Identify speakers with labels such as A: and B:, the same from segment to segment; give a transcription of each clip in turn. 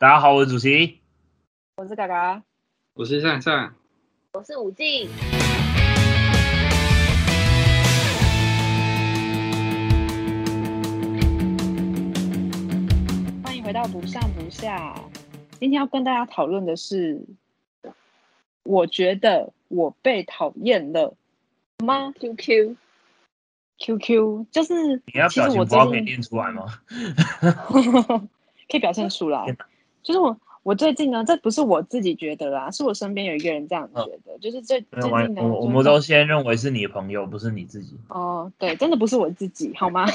A: 大家好，我是主席，
B: 我是嘎嘎，
C: 我是善善，
D: 我是武静。
B: 欢迎回到不上不下。今天要跟大家讨论的是，我觉得我被讨厌了吗
D: ？QQ
B: QQ 就是
A: 你要表情包可以念出来吗？
B: 可以表现出来，就是我我最近呢，这不是我自己觉得啦，是我身边有一个人这样觉得，就是最最近呢，
A: 我我们都先认为是你的朋友，不是你自己。
B: 哦，对，真的不是我自己，好吗？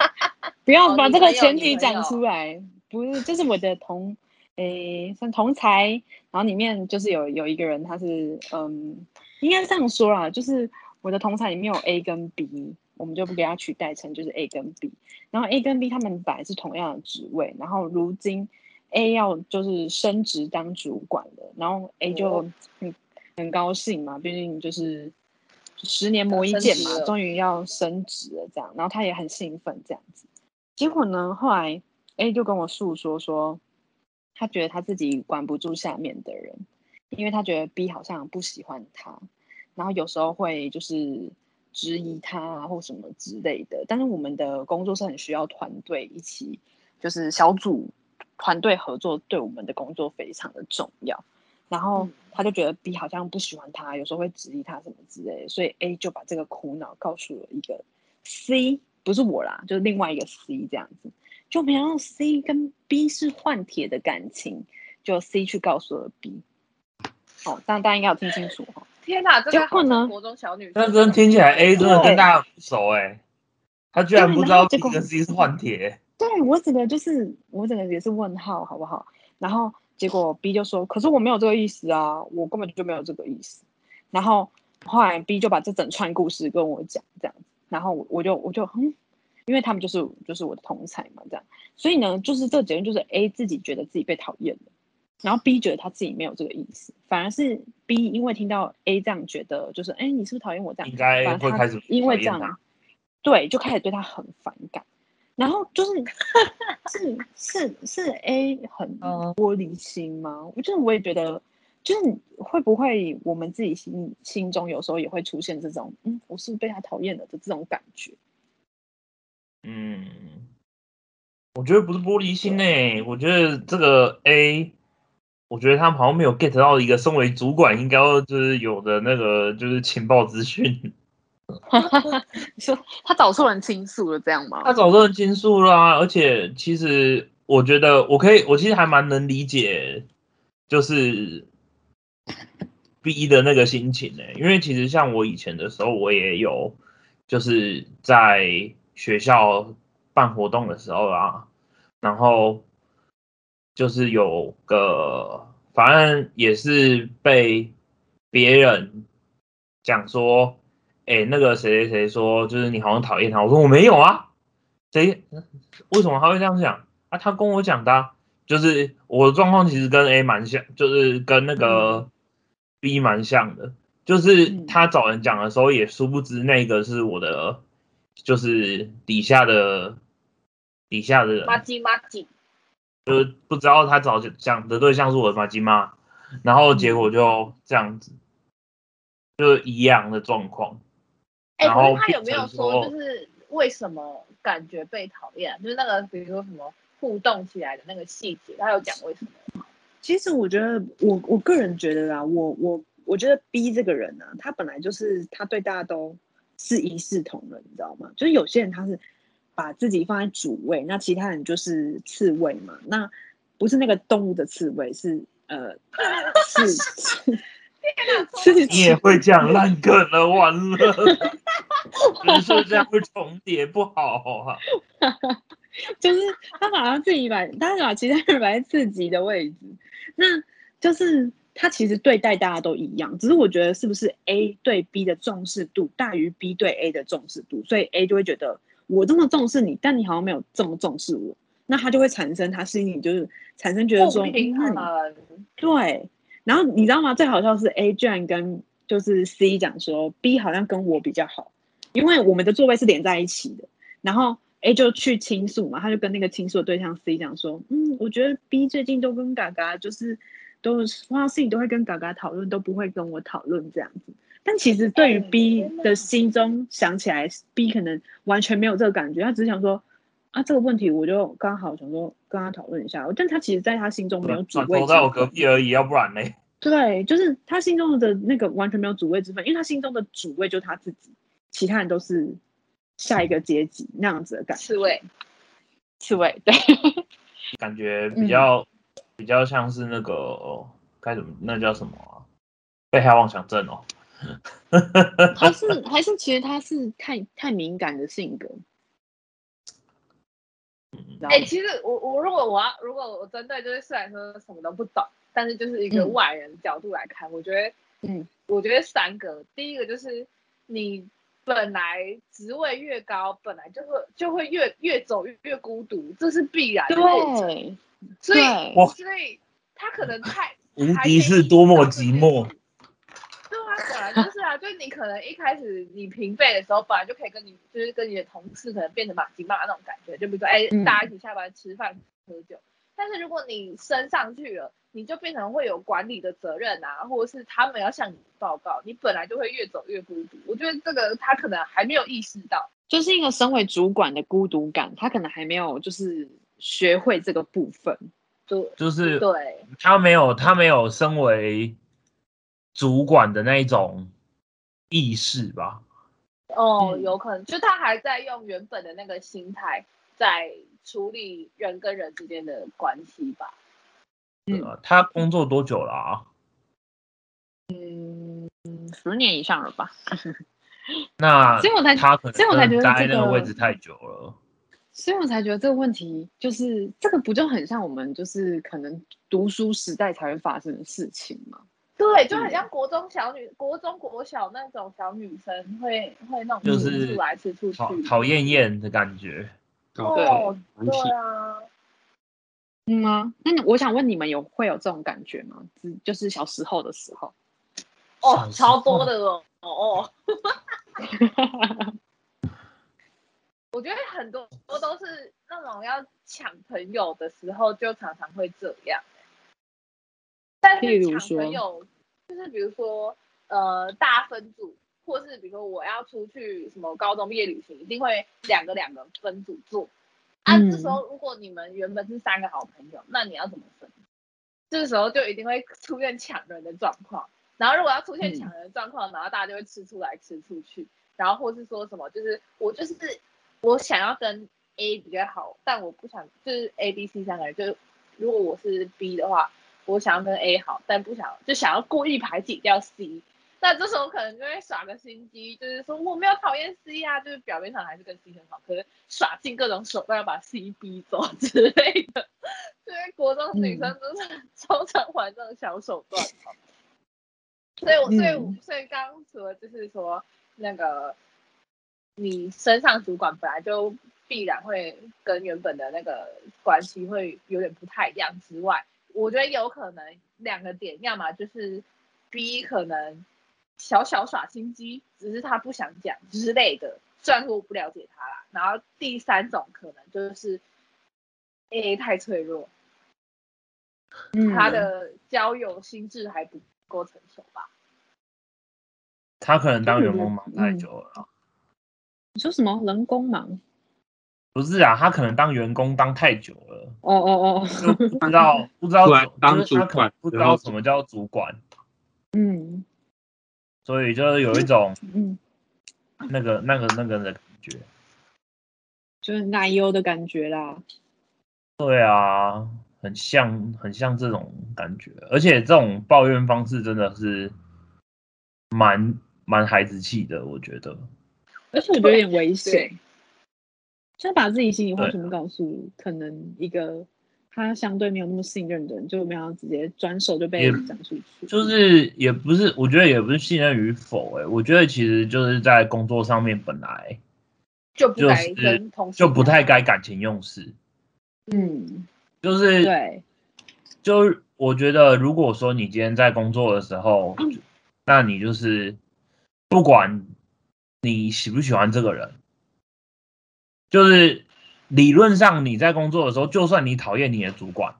B: 不要
D: 哦
B: 把这个前提讲出来，不是，就是我的同，诶，算同才，然后里面就是有有一个人，他是，嗯，应该这样说啦，就是我的同才里面有 A 跟 B，我们就不给他取代成就是 A 跟 B，然后 A 跟 B 他们本来是同样的职位，然后如今 A 要就是升职当主管了，然后 A 就
D: 哦
B: 很很高兴嘛，毕竟就是十年磨一剑嘛，终于要升职了这样，然后他也很兴奋这样子。结果呢，后来 A 就跟我诉说说，他觉得他自己管不住下面的人，因为他觉得 B 好像不喜欢他，然后有时候会就是质疑他啊或什么之类的。但是我们的工作是很需要团队一起，就是小组团队合作，对我们的工作非常的重要。然后
D: 嗯
B: 他就觉得 B 好像不喜欢他，有时候会质疑他什么之类的，所以 A 就把这个苦恼告诉了一个 C，不是我啦，就是另外一个 C 这样子。就没想到 C 跟 B 是换铁的感情，就 C 去告诉了 B。哦，这样大家应该有听清楚哈、
D: 天哪，这个
B: 呢
D: 好像国中小女生。
A: 那真听起来 A 真的跟大家很不熟哎、他居然不知道 B
B: 果
A: 跟 C 是换铁，
B: 对我整个就是我整个也是问号，好不好？然后结果 B 就说：“可是我没有这个意思啊，我根本就没有这个意思。”然后后来 B 就把这整串故事跟我讲，这样子，然后我我就我就嗯，因为他们就是就是我的同才嘛，这样，所以呢，就是这结论就是 A 自己觉得自己被讨厌了，然后 B 觉得他自己没有这个意思，反而是 B 因为听到 A 这样觉得，就是哎，你是不是讨厌我这样？
A: 应该会开始
B: 因为这样对，就开始对他很反感。然后就是是是是 A 很
A: 嗯
B: 玻璃心吗？我就是我也觉得，就是会不会我们自己心心中有时候也会出现这种，嗯，我是不是被他讨厌了的这种感觉。
A: 嗯，我觉得不是玻璃心诶、我觉得这个 A，我觉得他好像没有 get 到一个身为主管应该要就是有的那个就是情报资讯。
B: 哈哈哈你说他找错人倾诉了这样吗？
A: 他找错人倾诉啦、而且其实我觉得我可以，我其实还蛮能理解，就是 B 的那个心情呢、因为其实像我以前的时候，我也有就是在学校办活动的时候啊，然后就是有个反正也是被别人讲说，哎、那个谁谁谁说，就是你好像讨厌他。我说我没有啊，谁？为什么他会这样想啊？他跟我讲的啊、就是我的状况其实跟 A 蛮像，就是跟那个 B 蛮像的，就是
B: 嗯
A: 他找人讲的时候，也殊不知那个是我的，就是底下的底下的人，
D: 马吉麻吉，
A: 不知道他找讲的对象是我的马吉妈，然后结果就这样子，就是一样的状况。
D: 哎，可是他有没有说，就是为什么感觉被讨厌？就是那个，比如说什么互动起来的那个细节，他有讲为什么吗？
B: 其实我觉得，我我个人觉得啦，我我我觉得 B 这个人呢、他本来就是他对大家都是一视同仁，你知道吗？就是有些人他是把自己放在主位，那其他人就是次位嘛。那不是那个动物的刺猬，是呃 是是是
A: 你也会讲烂梗了，完了，人设这样会重叠，不好啊。
B: 就是他把他自己摆，他把其他人摆在自己的位置，那就是他其实对待大家都一样，只是我觉得是不是 A 对 B 的重视度大于 B 对 A 的重视度，所以 A 就会觉得我这么重视你，但你好像没有这么重视我，那他就会产生他心里就是产生觉得
D: 不
B: 说，
D: 平
B: 嗯
D: 衡，
B: 对，然后你知道吗？最好笑是 A 居然跟就是 C 讲说 B 好像跟我比较好，因为我们的座位是连在一起的。然后 A 就去倾诉嘛，他就跟那个倾诉的对象 C 讲说，嗯，我觉得 B 最近都跟嘎嘎就是都碰到事情都会跟嘎嘎讨论，都不会跟我讨论这样子。但其实对于
D: 哎
B: B 的心中想起来，B 可能完全没有这个感觉，他只是想说啊这个问题我就刚好想说跟他讨论一下，但他其实在他心中没有主
A: 转
B: 谓之
A: 头在我隔。壁而已，要不然呢，
B: 对，就是他心中的那个完全没有主位之分，因为他心中的主位就是他自己，其他人都是下一个阶级那样子的感觉。
D: 刺猬，
B: 刺猬，对，
A: 感觉
B: 嗯
A: 比较、比较像是那个该怎么那叫什么啊？被害妄想症哦。
B: 他是还是其实他是太太敏感的性格。然后
D: 哎、其实我我如果我要如果我针对就是虽然说什么都不懂，但是就是一个
B: 嗯
D: 外人角度来看，我觉得
B: 嗯
D: 我觉得三个，第一个就是你本来职位越高，本来就会就会越越走越越孤独，这是必然的。
B: 对
D: 所以所以他可能太
A: 无敌是多么寂寞。
D: 对啊，本来就是啊，就是你可能一开始你平辈的时候，本来就可以跟你就是跟你的同事可能变成马吉马那种感觉，就比如说哎、
B: 嗯
D: 大家一起下班吃饭喝酒。但是如果你升上去了，你就变成会有管理的责任啊，或者是他们要向你报告，你本来就会越走越孤独。我觉得这个他可能还没有意识到。
B: 就是一个身为主管的孤独感，他可能还没有就是学会这个部分。
D: 对
A: 就是
D: 对，
A: 他没有他没有身为主管的那一种意识吧？
D: 哦，
B: 嗯
D: 有可能，就他还在用原本的那个心态在处理人跟人之间的关系吧。
A: 对吧他工作多久了啊？
B: 嗯，十年以上了吧？
A: 那
B: 所以我才
A: 他可能
B: 所以我才觉得
A: 待那个
B: 这个
A: 位置太久了。
B: 所以我才觉得这个问题就是这个不就很像我们就是可能读书时代才会发生的事情吗？
D: 对，就很
B: 嗯
D: 像国中小女、国中国小那种小女生会会那种
A: 就是
D: 来吃出去。
A: 讨讨厌厌的感觉。
D: 哦，
C: 对
D: 对啊，
B: 嗯吗？那我想问你们有会有这种感觉吗？只就是小时候的时候。
D: 哦，超多的哦哦。我觉得很多都是那种要抢朋友的时候，就常常会这样。但抢朋
B: 说
D: 友，就是比如说呃大分组，或是比如说我要出去什么高中毕业旅行，一定会两个两个分组做。啊，
B: 嗯
D: 这时候如果你们原本是三个好朋友，那你要怎么分？这时候就一定会出现抢人的状况。然后如果要出现
B: 嗯
D: 抢人的状况，然后大家就会吃出来吃出去，然后或是说什么，就是我就是我想要跟 A 比较好，但我不想就是 A、B、C 三个人，就是如果我是 B 的话，我想要跟 A 好，但不想就想要故意排挤掉 C。那这时候可能就会耍个心机，就是说我没有讨厌 C 啊，就是表面上还是跟 C 很好，可是耍尽各种手段要把 C 逼走之类的。因为国中女生都是超常玩这种小手段嘛。所以我，所以我，
B: 嗯
D: 所以刚刚除了就是说那个你升上主管本来就必然会跟原本的那个关系会有点不太一样之外，我觉得有可能两个点，要么就是 B 可能小小耍心机，只是他不想讲之类的，虽然说我不了解他啦。然后第三种可能就是 A 太脆弱，
B: 嗯
D: 他的交友心智还不够成熟吧。
A: 他可能当员工忙太
B: 嗯
A: 久了啦。
B: 你说什么人工忙？
A: 不是啊，他可能当员工当太久了，
B: 哦哦哦，
A: 就不知道 不知道
C: 当
A: 就是他可能
C: 主管
A: 不知道什么叫主管，
B: 嗯
A: 所以就是有一种
B: 嗯，
A: 那个那个那个的感觉。
B: 就是奶油的感觉啦。
A: 对啊，很像很像这种感觉，而且这种抱怨方式真的是蛮蛮孩子气的，我觉得。
B: 而且我觉得有点危
D: 对
B: 险，就把自己心里话全部告诉可能一个他相对没有那么信任的人，就没有直接转手就被
A: 也
B: 讲出去。
A: 就是也不是，我觉得也不是信任与否、欸，我觉得其实就是在工作上面本来
D: 就不该
A: 就是
D: 跟同事
A: 就不太该感情用事，
B: 嗯，
A: 就是
B: 对，
A: 就我觉得，如果说你今天在工作的时候，
B: 嗯
A: 那你就是不管你喜不喜欢这个人，就是理论上你在工作的时候，就算你讨厌你的主管，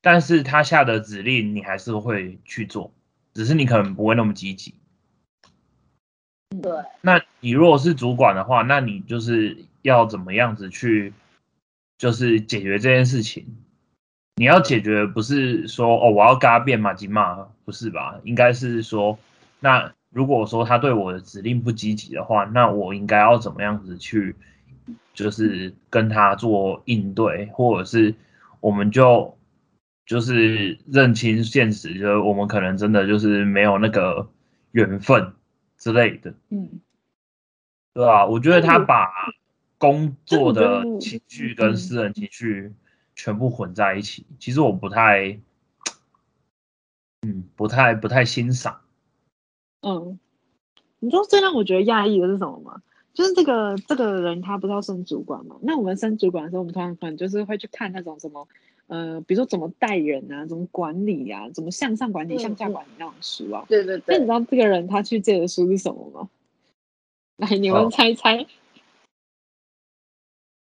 A: 但是他下的指令你还是会去做，只是你可能不会那么积极。
D: 对，
A: 那你如果是主管的话，那你就是要怎么样子去，就是解决这件事情？你要解决不是说哦，我要跟他变马吉嘛，不是吧？应该是说，那如果说他对我的指令不积极的话，那我应该要怎么样子去，就是跟他做应对，或者是我们就就是认清现实，就是我们可能真的就是没有那个缘分之类的。
B: 嗯，
A: 对啊，我觉得他把工作的情绪跟
B: 嗯
A: 私人情绪全部混在一起，其实我不太，嗯，不太不太欣赏。
B: 嗯，你知道最让我觉得讶异的是什么吗？就是这个这个人他不是要升主管嘛？那我们升主管的时候，我们通常可能就是会去看那种什么，呃，比如说怎么带人啊，怎么管理啊，怎么向上管理、
D: 嗯
B: 向下
D: 嗯
B: 管理那种书啊。
D: 对对对，
B: 那你知道这个人他去借的书是什么吗？来，你们
A: 哦
B: 猜猜。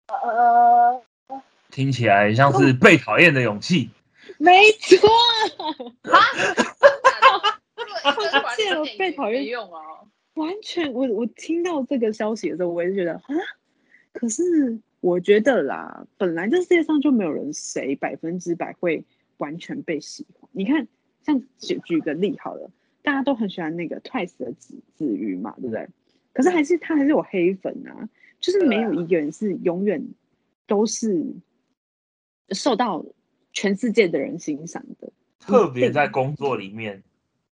D: 呃，
A: 听起来像是被讨厌的勇气。
B: 没错，
D: 他
B: 借了被讨厌
D: 用哦。
B: 完全，我我听到这个消息的时候，我也是觉得啊，可是我觉得啦，本来这世界上就没有人谁百分之百会完全被喜欢。你看，像举举个例好了，大家都很喜欢那个 Twice 的子子瑜嘛，对不对？可是还是他还是有黑粉啊，就是没有一个人是永远都是受到全世界的人欣赏的。
A: 特别在工作里面，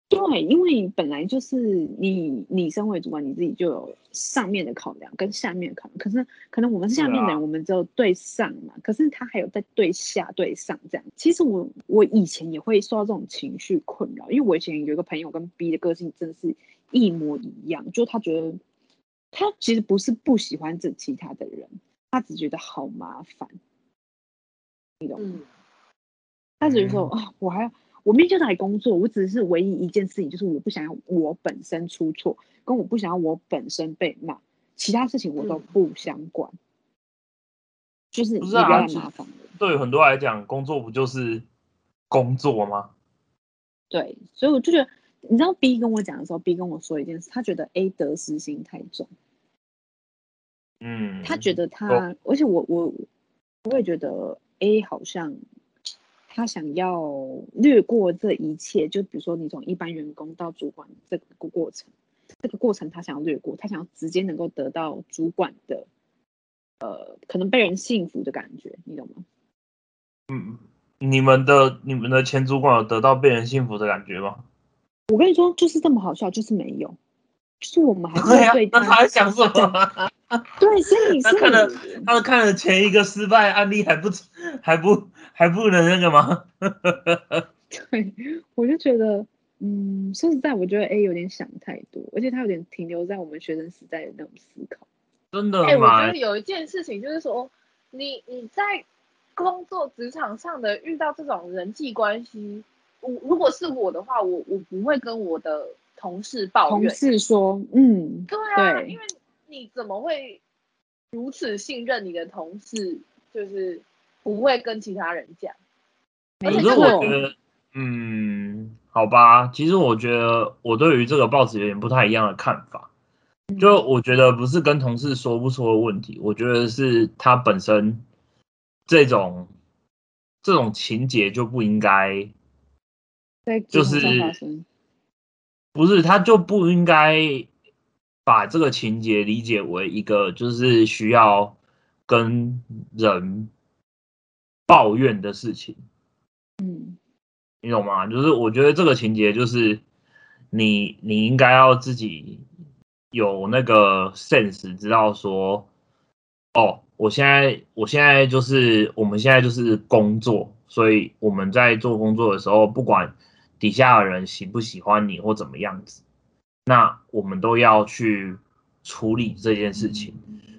B: 对，因为本来就是你，你身为主管，你自己就有上面的考量跟下面的考量。可是可能我们是下面的人，
A: 啊
B: 我们只有对上嘛。可是他还有在对下、对上这样。其实我我以前也会受到这种情绪困扰，因为我以前有一个朋友跟 B 的个性真的是一模一样，就他觉得他其实不是不喜欢这其他的人，他只觉得好麻烦。
D: 嗯，
B: 他只是说啊，我还要我明天就来工作，我只是唯一一件事情，就是我不想要我本身出错，跟我不想要我本身被骂，其他事情我都
D: 嗯
B: 不相关。就是你
A: 不
B: 不要
A: 是啊其
B: 来麻烦我。
A: 对于很多来讲，工作不就是工作吗？
B: 对，所以我就觉得，你知道 B 跟我讲的时候，B 跟我说一件事，他觉得 A 得失心太重，
A: 嗯，
B: 他觉得他，而且我我我也觉得 A 好像他想要略过这一切，就比如说你从一般员工到主管这个过程，这个过程他想要略过，他想要直接能够得到主管的，呃，可能被人信服的感觉，你懂吗？
A: 嗯，你们的你们的前主管有得到被人幸福的感觉吗？
B: 我跟你说，就是这么好笑，就是没有，就是我们还是
A: 对啊
B: 会对，
A: 那他在想什么？
B: 对，所以
A: 他看了
B: 是
A: 他看了前一个失败案例还不还不还不能那个吗？
B: 对，我就觉得，嗯，说实在，我觉得 A 有点想太多，而且他有点停留在我们学生时代的那种思考。
A: 真的
D: 哎、我觉得？有一件事情就是说，你你在工作职场上的遇到这种人际关系，我如果是我的话，我我不会跟我的同事抱
B: 同。事说，嗯，
D: 对啊，
B: 对
D: 因为你怎么会如此信任你的同事，就是不会跟其他人讲？
A: 可是，我觉得，嗯，好吧，其实我觉得我对于这个报纸有点不太一样的看法。就我觉得不是跟同事说不说的问题，我觉得是他本身这种这种情节就不应该，
B: 在
A: 就是不是他就不应该把这个情节理解为一个就是需要跟人抱怨的事情。
B: 嗯，
A: 你懂吗？就是我觉得这个情节就是你你应该要自己有那个 sense，知道说，哦，我现在我现在就是我们现在就是工作，所以我们在做工作的时候，不管底下的人喜不喜欢你或怎么样子，那我们都要去处理这件事情。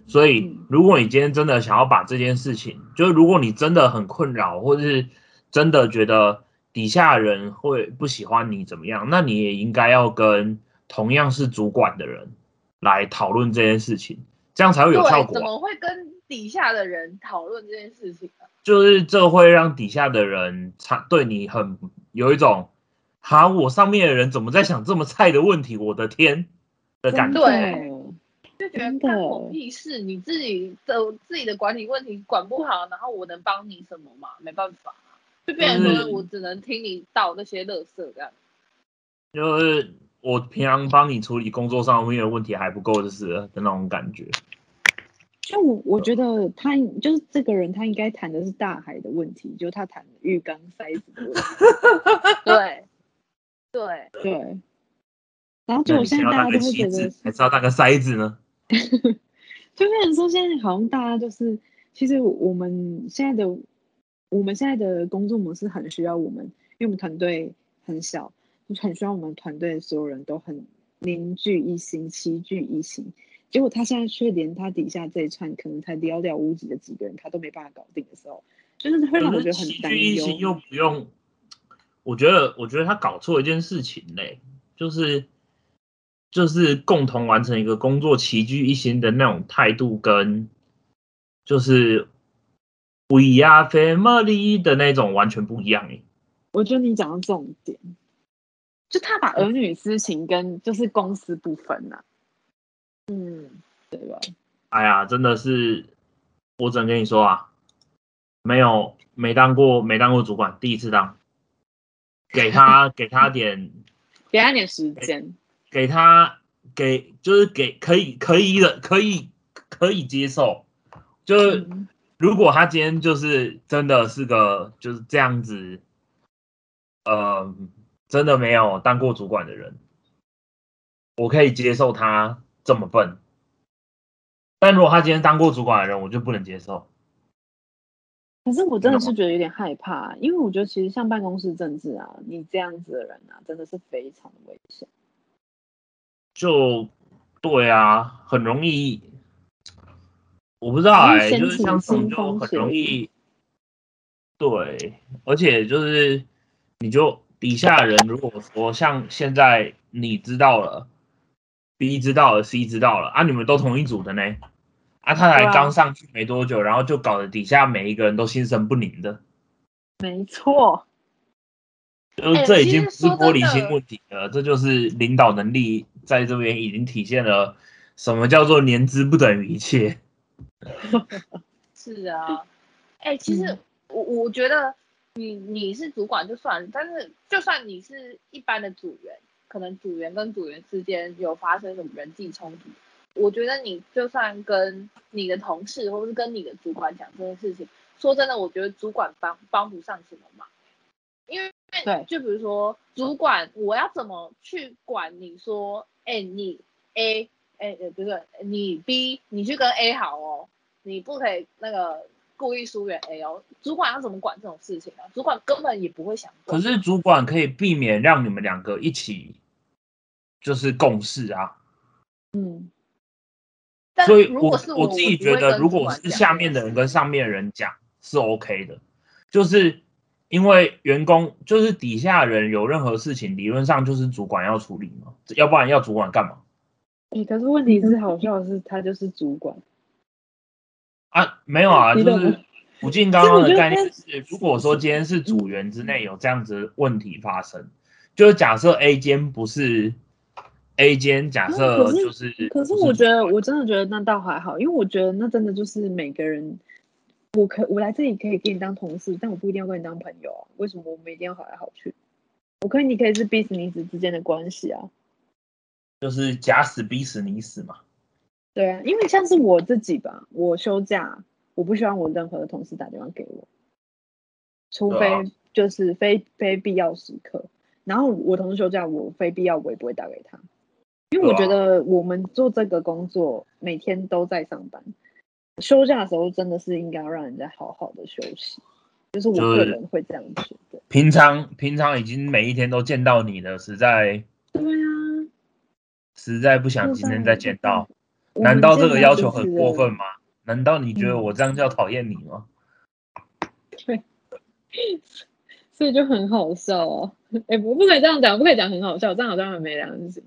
A: 所以
B: 嗯，
A: 如果你今天真的想要把这件事情，就是如果你真的很困扰，或者是真的觉得底下人会不喜欢你怎么样，那你也应该要跟同样是主管的人来讨论这件事情，这样才会有效果，怎。
D: 么会跟底下的人讨论这件事情啊？
A: 就是这会让底下的人他对你很有一种，哈，我上面的人怎么在想这么菜的问题？我的天的感觉。
D: 对
B: 对，
D: 就觉得
B: 真的
D: 干我屁事，你自己的自己的管理问题管不好，然后我能帮你什么嘛？没办法，就变成说我只能听你倒那些垃圾这样。
A: 就是我平常帮你处理工作上面的问题还不够，就是的那种感觉。
B: 就我我觉得他就是这个人，他应该谈的是大海的问题，就他谈浴缸塞子的问题。
D: 对，对，
B: 对。然后结
A: 那你
B: 果现在大家都会觉得
A: 还是要当个筛子呢？
B: 就变成说，现在好像大家就是，其实我们现在的我们现在的工作模式很需要我们，因为我们团队很小，就很需要我们团队所有人都很凝聚一心，齐聚一心。结果他现在却连他底下这一串可能才寥寥无几的几个人，他都没办法搞定的时候，就是会让我觉得很担
A: 齐聚一心又
B: 忧。
A: 不用，我觉得，我觉得他搞错一件事情嘞，就是就是共同完成一个工作，齐聚一心的那种态度，跟就是 We are family 的那种完全不一样诶。
B: 我觉得你讲到重点，就他把儿女私情跟就是公私不分呐、
D: 嗯，
B: 对吧？
A: 哎呀，真的是，我只能跟你说啊，没有没当过没当过主管，第一次当，给他 给他点
B: 给他点时间。
A: 给他给就是给可以可以的可以可以接受，就是
B: 嗯
A: 如果他今天就是真的是个就是这样子，呃，真的没有当过主管的人，我可以接受他这么笨，但如果他今天当过主管的人，我就不能接受。
B: 可是我真的是觉得有点害怕，因为我觉得其实像办公室政治啊，你这样子的人啊，真的是非常的危险。
A: 就对啊，很容易，我不知道哎、就是像这种就很容易，对，而且就是你就底下人如果说像现在你知道了，B 知道了，C 知道了啊，你们都同一组的呢，啊，他才刚上去没多久，然后就搞得底下每一个人都心神不宁的，
B: 没错，
A: 就这已经不是玻璃心问题了，这就是领导能力在这边已经体现了什么叫做年资不等于一切。
D: 是啊。哎、其实
B: 嗯
D: 我我觉得你你是主管就算了，但是就算你是一般的组员，可能组员跟组员之间有发生什么人际冲突，我觉得你就算跟你的同事或是跟你的主管讲这件事情，说真的，我觉得主管帮帮不上什么忙，因为
B: 对
D: 就比如说主管，我要怎么去管你说，哎、你 A，哎、呃不是你 B，你去跟 A 好哦，你不可以那个故意疏远 A 哦，主管要怎么管这种事情啊？主管根本也不会想。
A: 可是主管可以避免让你们两个一起就是共事啊，
B: 嗯，
D: 但
A: 所以我
D: 如果是我
A: 自己觉得，如果是下面的人跟上面的人讲是 OK 的，就是因为员工就是底下人有任何事情，理论上就是主管要处理嘛，要不然要主管干嘛？
B: 哎、可是问题是好笑的是，他就是主管，
A: 啊？没有啊，就是吴静刚刚的概念
B: 所
A: 是，如果说今天是组员之内有这样子问题发生，就是假设 A 间不是 A 间，假
B: 啊
A: 设就是
B: 可是我觉得，我真的觉得那倒还好，因为我觉得那真的就是每个人，我可我来这里可以跟你当同事，但我不一定要跟你当朋友啊。为什么我们一定要好来好去？我可以，你可以是 business 之间的关系啊。
A: 就是假死逼死你死嘛。
B: 对啊，因为像是我自己吧，我休假，我不希望我任何的同事打电话给我，除非就是非非必要时刻。然后我同事休假，我非必要我也不会打给他，因为我觉得我们做这个工作每天都在上班，休假的时候真的是应该要让人家好好的休息，就是我
A: 就是
B: 个人会这样觉得。
A: 平常平常已经每一天都见到你了，实在
B: 对啊，
A: 实在不想今天再见到。难道这个要求很过分吗？难道你觉得
B: 嗯
A: 我这样叫讨厌你吗？
B: 对 所以就很好笑哦。哎、不不可以这样讲，不可以讲很好笑，这样好像很没良心。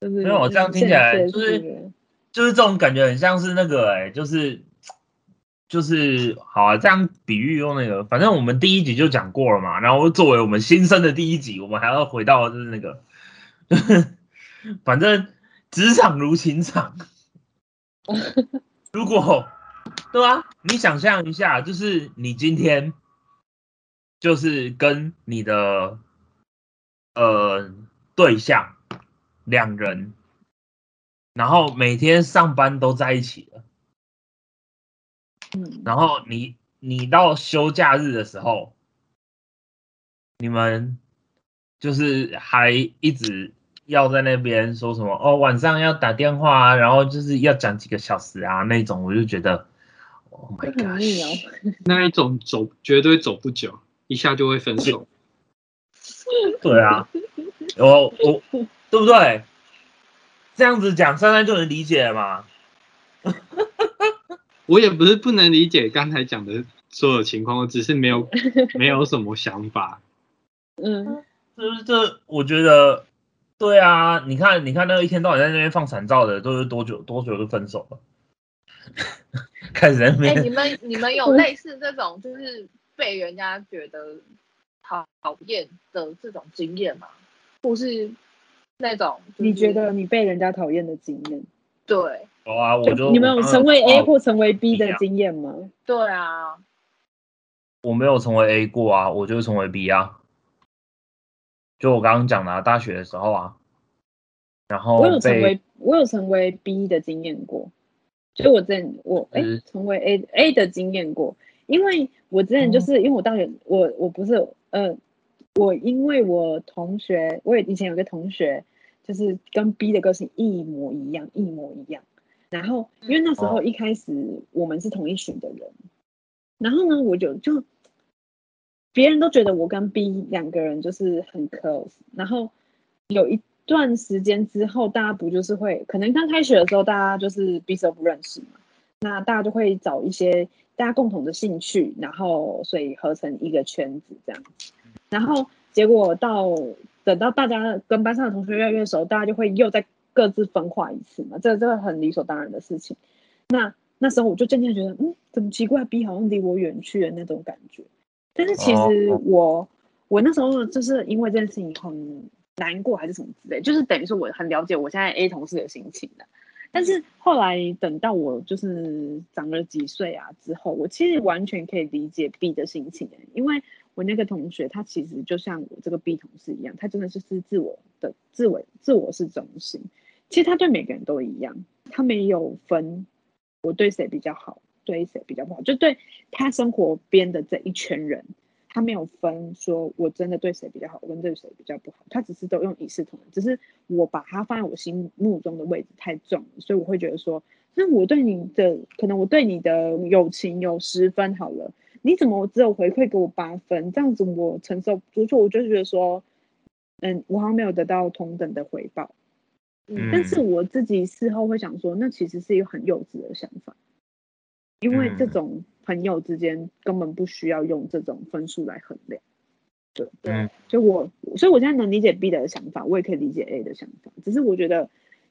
B: 就是
A: 没有这样听起来就是就是这种感觉很像是那个哎、就是就是好啊，这样比喻用那个，反正我们第一集就讲过了嘛，然后作为我们新生的第一集，我们还要回到就是那个，反正职场如情场，如果对啊，你想象一下，就是你今天就是跟你的呃对象两人，然后每天上班都在一起了，
B: 嗯，
A: 然后你你到休假日的时候，你们就是还一直要在那边说什么哦，晚上要打电话啊，然后就是要讲几个小时啊那种，我就觉得，Oh my god，。
C: 那一种走绝对走不久，一下就会分手。
A: 对啊，我我对不对？这样子讲，珊珊就能理解了嘛？
C: 我也不是不能理解刚才讲的所有情况，我只是没有 没有什么想法。
B: 嗯，
A: 就是这，我觉得，对啊，你看，你看那个一天到晚在那边放惨照的，都是多久多久就分手了？开始在那
D: 哎、
A: 边，
D: 你们你们有类似这种就是被人家觉得讨厌的这种经验吗？或是那种、就是
B: 你觉得你被人家讨厌的经验，
D: 对。
A: 有啊，我就
B: 你们有成为 A
A: 哦
B: 或成为 B 的经验吗？
D: 对啊，
A: 我没有成为 A 过啊，我就成为 B 啊。就我刚刚讲的、啊，大学的时候啊，然后
B: 我有成为我有成为 B 的经验过，就我之前我哎、
A: 是
B: 成为 A A 的经验过，因为我之前就是、因为我大学我我不是呃我因为我同学我也以前有个同学就是跟 B 的个性一模一样一模一样，然后因为那时候
A: 哦。
B: 一开始我们是同一群的人，然后呢我就就别人都觉得我跟 B 两个人就是很 close，然后有一段时间之后，大家不就是会可能刚开学的时候，大家就是彼此都不认识嘛，那大家就会找一些大家共同的兴趣，然后所以合成一个圈子这样子，然后结果到等到大家跟班上的同学越来越熟，大家就会又再各自分化一次嘛，这这个很理所当然的事情。那那时候我就渐渐觉得，嗯，怎么奇怪，B 好像离我远去的那种感觉。但是其实
A: 哦
B: 我、我那时候就是因为这件事情很难过还是什么之类，就是等于说我很了解我现在 A 同事的心情的。但是后来等到我就是长了几岁啊之后，我其实完全可以理解 B 的心情的，因为我那个同学他其实就像我这个 B 同事一样，他真的是是自我的自我自我是中心。其实他对每个人都一样，他没有分我对谁比较好，对谁比较不好，就对他生活边的这一圈人，他没有分说我真的对谁比较好，我跟对谁比较不好，他只是都用一视同仁，只是我把他放在我心目中的位置太重了，所以我会觉得说，那我对你的可能我对你的友情有十分好了，你怎么只有回馈给我八分？这样子我承受不住，我就觉得说，嗯，我好像没有得到同等的回报。
A: 嗯
B: 但是我自己事后会想说，那其实是一个很幼稚的想法，因为这
A: 嗯
B: 种朋友之间根本不需要用这种分数来衡量。对，
A: 嗯
B: 就我，所以我现在能理解 B 的想法，我也可以理解 A 的想法，只是我觉得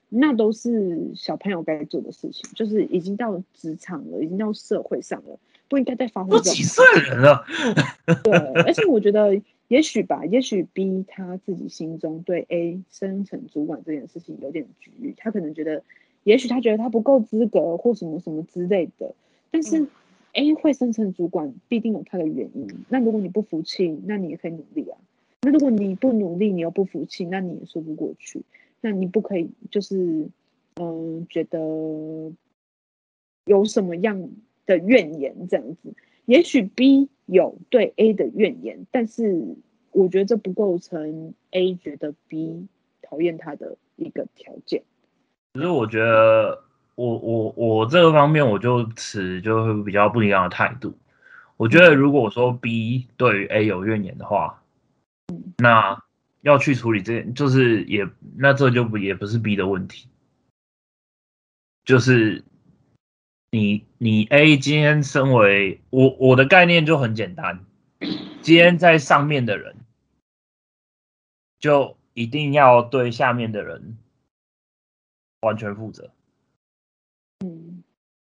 B: 那都是小朋友该做的事情，就是已经到职场了，已经到社会上了，不应该再发挥这种
A: 都几岁人了，
B: 对，而且我觉得也许吧，也许 B 他自己心中对 A 升成主管这件事情有点局域，他可能觉得，也许他觉得他不够资格或什么什么之类的，但是
D: 嗯
B: A 会升成主管必定有他的原因。那如果你不服气，那你也可以努力啊。那如果你不努力，你又不服气，那你也说不过去。那你不可以就是嗯，觉得有什么样的怨言这样子。也许 B 有对 A 的怨言，但是我觉得这不构成 A 觉得 B 讨厌他的一个条件。
A: 可是我觉得我我我这个方面我就持就会比较不一样的态度。我觉得如果说 B 对于 A 有怨言的话，那要去处理这件，就是也那这就不也不是 B 的问题，就是你你 A 今天身为我我的概念就很简单，今天在上面的人就一定要对下面的人完全负责。
B: 嗯。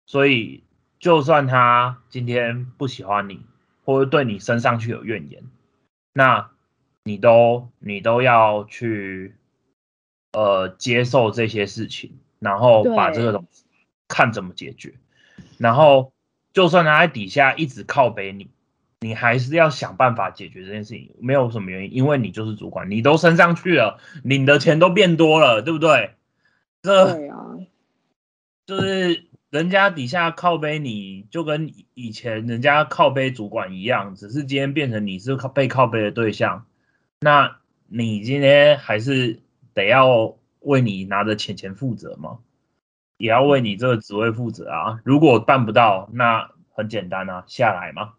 A: 所以就算他今天不喜欢你，或者对你升上去有怨言，那你都你都要去呃接受这些事情，然后把这个东西看怎么解决，然后就算他在底下一直靠背你，你还是要想办法解决这件事情，没有什么原因，因为你就是主管，你都升上去了，领的钱都变多了，对不对？这
B: 对啊，
A: 就是人家底下靠背你，就跟以以前人家靠背主管一样，只是今天变成你是靠被靠背的对象，那你今天还是得要为你拿的钱钱负责吗？也要为你这个职位负责啊！如果办不到，那很简单啊，下来嘛，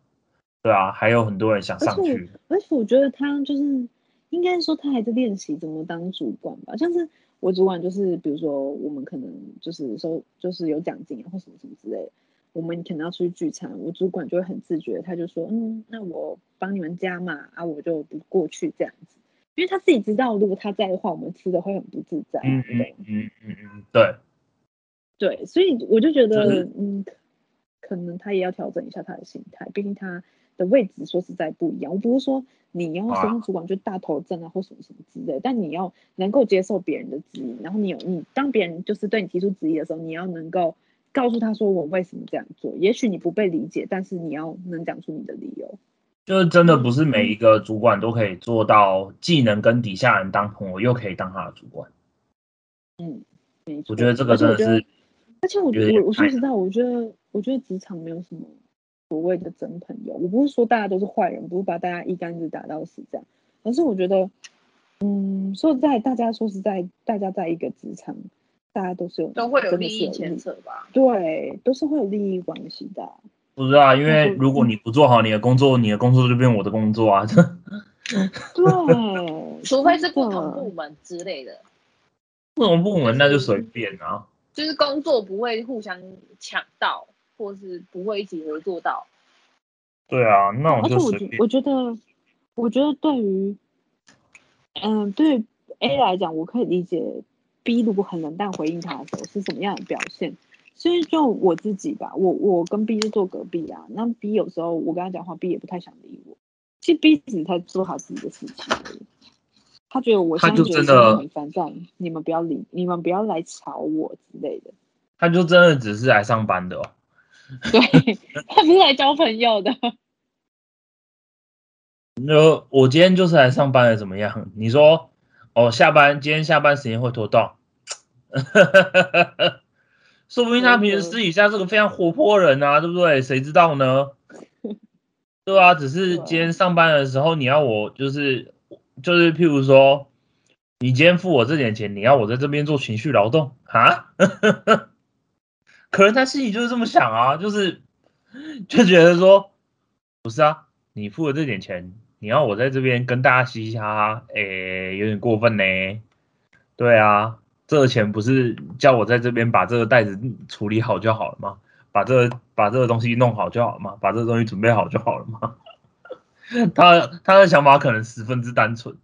A: 对啊，还有很多人想上去，
B: 而且我觉得他就是应该说他还在练习怎么当主管吧，像是我主管就是比如说我们可能就是收就是有奖金啊或什么什么之类的，我们可能要出去聚餐，我主管就会很自觉，他就说嗯，那我帮你们加嘛，啊我就不过去这样子，因为他自己知道如果他在的话，我们吃的会很不自在，
A: 嗯嗯嗯嗯嗯，对，
B: 对，所以我就觉得，
A: 就是
B: 嗯，可能他也要调整一下他的心态，毕竟他的位置说实在不一样。我不是说你要
A: 啊
B: 升上主管就大头症啊或什么什么之类，但你要能够接受别人的质疑，然后你有你当别人就是对你提出质疑的时候，你要能够告诉他说我为什么这样做。也许你不被理解，但是你要能讲出你的理由。
A: 就是真的不是每一个主管都可以做到，既能跟底下人当朋友，又可以当他的主管。
B: 嗯。
A: 我觉得这个真的是，
B: 而且我
A: 有点太
B: 我我说实在，我觉得我觉得职场没有什么所谓的真朋友。我不是说大家都是坏人，不是把大家一竿子打到死这样，而是我觉得，嗯，说实在，大家说实在，大家在一个职场，大家都是有
D: 都会有利益牵扯吧？
B: 对，都是会有利益关系的啊。
A: 不知道，因为
B: 嗯
A: 如果你不做好你的工作，你的工作就变我的工作啊。
B: 对，
D: 除非是不同部门之类的，
A: 不同部门那就随便啊。
D: 就是工作不会互相抢到，或是不会一起合作到。
A: 对啊，那我
B: 而且我觉
A: 就随便。
B: 我觉得，我觉得对于，嗯，对于 A 来讲，我可以理解 B 如果很冷淡回应他的时候是什么样的表现。所以就我自己吧，我我跟 B 就坐隔壁啊，那 B 有时候我跟他讲话，B 也不太想理我。其实 B 只是在做好自己的事情而已。他觉得我
A: 他
B: 现在觉得
A: 就真的
B: 心很烦躁，你们不要理，你们不要来吵我之类的。
A: 他就真的只是来上班的哦。
B: 对他不是来交朋友的。
A: 那我今天就是来上班的，怎么样？你说哦，下班今天下班时间会拖到，说不定他平时私底下是个非常活泼人啊，对不对？谁知道呢？对啊，只是今天上班的时候，你要我就是就是，譬如说，你今天付我这点钱，你要我在这边做情绪劳动啊？可能他心里就是这么想啊，就是就觉得说，不是啊，你付了这点钱，你要我在这边跟大家嘻嘻哈哈，诶，有点过分呢。对啊，这个钱不是叫我在这边把这个袋子处理好就好了吗？把这个把这个东西弄好就好了嘛，把这个东西准备好就好了嘛。他他的想法可能十分之单纯，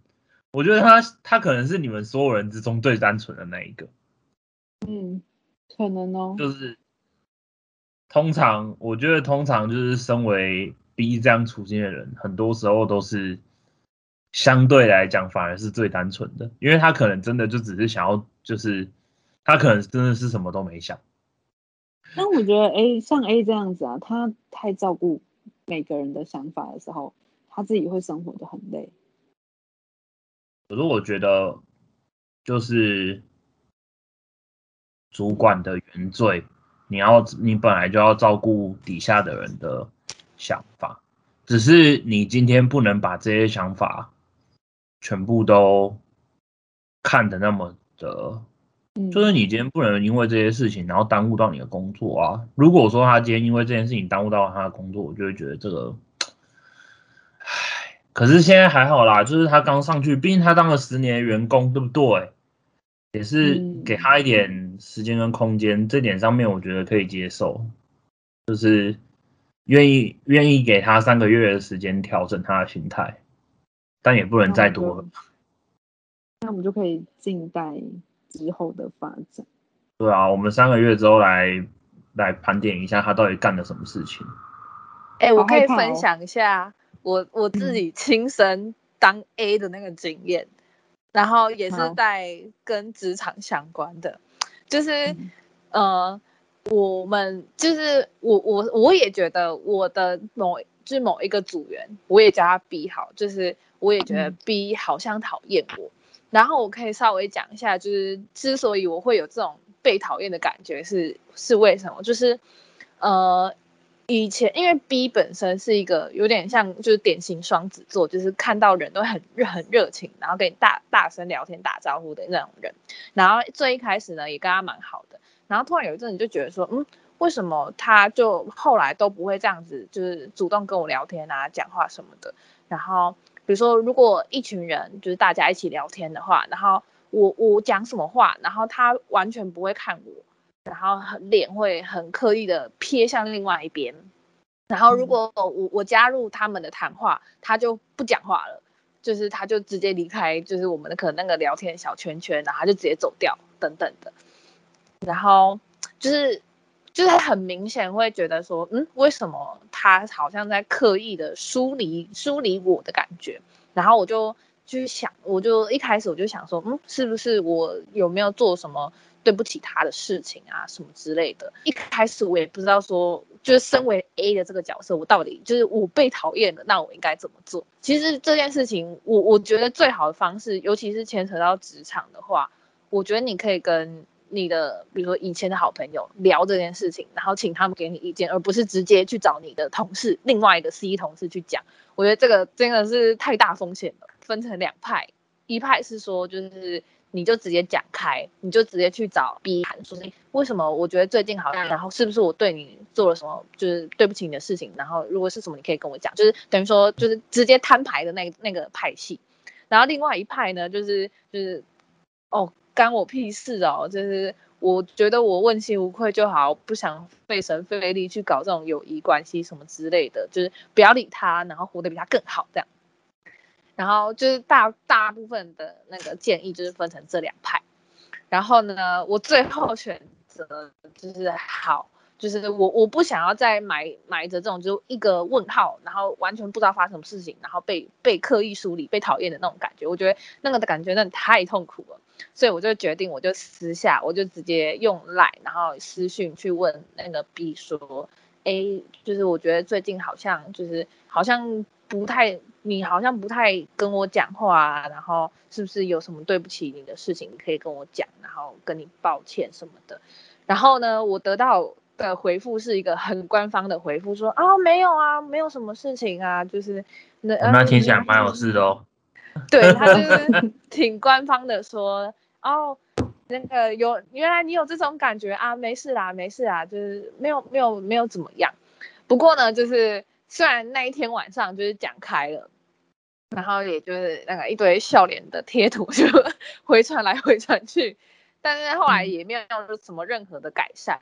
A: 我觉得他他可能是你们所有人之中最单纯的那一个。
B: 嗯，可能哦。
A: 就是通常，我觉得通常就是身为 B 这样处境的人，很多时候都是相对来讲反而是最单纯的，因为他可能真的就只是想要，就是他可能真的是什么都没想。
B: 但我觉得 A 像 A 这样子啊，他太照顾每个人的想法的时候，他自己会生活的很累。
A: 可是我觉得，就是主管的原罪，你要你本来就要照顾底下的人的想法，只是你今天不能把这些想法全部都看的那么的，
B: 嗯，
A: 就是你今天不能因为这些事情然后耽误到你的工作啊。如果说他今天因为这件事情耽误到他的工作，我就会觉得这个，唉，可是现在还好啦，就是他刚上去，毕竟他当了十年的员工，对不对？也是
B: 嗯
A: 给他一点时间跟空间，这点上面我觉得可以接受，就是愿意愿意给他三个月的时间调整他的心态，但也不能再多了。
B: 那我们就可以静待之后的发展。
A: 对啊，我们三个月之后来来盘点一下他到底干了什么事情。
D: 哎、
B: 好
D: 我可以分享一下我我自己亲身当 A 的那个经验，然后也是在跟职场相关的，就是、
B: 嗯。
D: 呃，我们就是我我我也觉得我的某就是某一个组员，我也叫他 B 好，就是我也觉得
B: 嗯。
D: B 好像讨厌我，然后我可以稍微讲一下，就是之所以我会有这种被讨厌的感觉是是为什么，就是呃。以前因为 B 本身是一个有点像就是典型双子座，就是看到人都很热很热情，然后跟你大大声聊天打招呼的那种人。然后最一开始呢也跟他蛮好的，然后突然有一阵子就觉得说，嗯，为什么他就后来都不会这样子，就是主动跟我聊天啊、讲话什么的。然后比如说如果一群人就是大家一起聊天的话，然后我我讲什么话，然后他完全不会看我。然后很脸会很刻意的瞥向另外一边，然后如果我我加入他们的谈话，他就不讲话了，就是他就直接离开，就是我们的可能那个聊天小圈圈，然后他就直接走掉等等的，然后就是就是很明显会觉得说，嗯，为什么他好像在刻意的疏离疏离我的感觉，然后我就去想，我就一开始我就想说，嗯，是不是我有没有做什么？对不起他的事情啊，什么之类的。一开始我也不知道说，就是身为 A 的这个角色，我到底就是我被讨厌了，那我应该怎么做？其实这件事情，我我觉得最好的方式，尤其是牵扯到职场的话，我觉得你可以跟你的，比如说以前的好朋友聊这件事情，然后请他们给你意见，而不是直接去找你的同事，另外一个 C 同事去讲。我觉得这个真的是太大风险了。分成两派，一派是说就是。你就直接讲开，你就直接去找 B 谈，说为什么我觉得最近好像，然后是不是我对你做了什么，就是对不起你的事情，然后如果是什么，你可以跟我讲，就是等于说就是直接摊牌的那那个派系。然后另外一派呢，就是就是哦，干我屁事哦，就是我觉得我问心无愧就好，不想费神费力去搞这种友谊关系什么之类的，就是不要理他，然后活得比他更好这样。然后就是大大部分的那个建议就是分成这两派，然后呢，我最后选择就是好，就是我我不想要再埋埋着这种就一个问号，然后完全不知道发生什么事情，然后被被刻意梳理、被讨厌的那种感觉，我觉得那个的感觉真的太痛苦了，所以我就决定我就私下我就直接用赖，然后私讯去问那个 B 说，哎，就是我觉得最近好像就是好像。不太，你好像不太跟我讲话啊，然后是不是有什么对不起你的事情，你可以跟我讲，然后跟你抱歉什么的。然后呢，我得到的回复是一个很官方的回复，说啊没有啊，没有什么事情啊，就是那
A: 那听起来蛮有事的哦。
D: 对他就 是挺官方的说，哦，那个有原来你有这种感觉啊，没事啦，没事啦，就是没有没有没有怎么样。不过呢，就是。虽然那一天晚上就是讲开了，然后也就是那个一堆笑脸的贴图就 回传来回传去，但是后来也没有说什么任何的改善，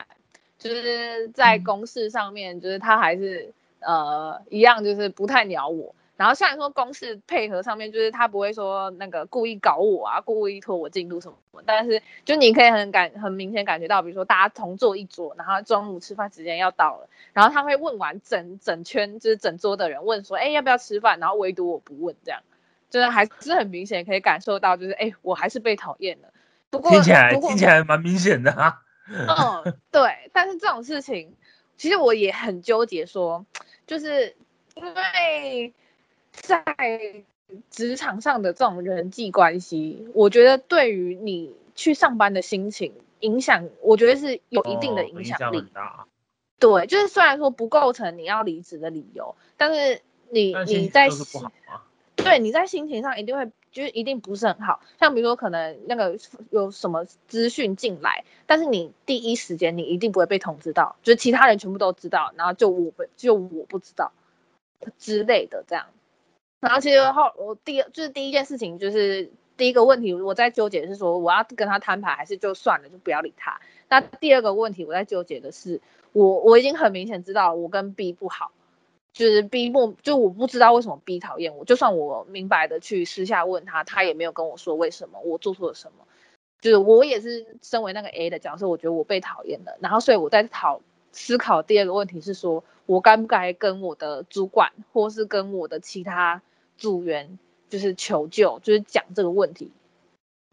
D: 就是在公事上面，就是他还是呃一样，就是不太鸟我。然后虽然说公事配合上面，就是他不会说那个故意搞我啊，故意拖我进度什么，但是就你可以很感很明显感觉到，比如说大家同坐一桌，然后中午吃饭时间要到了，然后他会问完整整圈就是整桌的人问说，哎要不要吃饭，然后唯独我不问，这样就是还是很明显可以感受到，就是哎我还是被讨厌了。不过
A: 听起来听起来蛮明显的啊。
D: 嗯，对，但是这种事情，其实我也很纠结说，就是因为。在职场上的这种人际关系，我觉得对于你去上班的心情影响，我觉得是有一定的影响力。对，就是虽然说不构成你要离职的理由，但是你你在对你在心情上一定会就是一定不是很好。像比如说可能那个有什么资讯进来，但是你第一时间你一定不会被通知到，就是其他人全部都知道，然后就我不就我不知道之类的这样。然后其实后我第就是第一件事情就是第一个问题我在纠结是说我要跟他摊牌还是就算了就不要理他。那第二个问题我在纠结的是我我已经很明显知道我跟 B 不好，就是 B 不就我不知道为什么 B 讨厌我，就算我明白的去私下问他，他也没有跟我说为什么我做错了什么。就是我也是身为那个 A 的角色，我觉得我被讨厌了，然后所以我在讨思考第二个问题是说，我该不该跟我的主管或是跟我的其他组员就是求救，就是讲这个问题，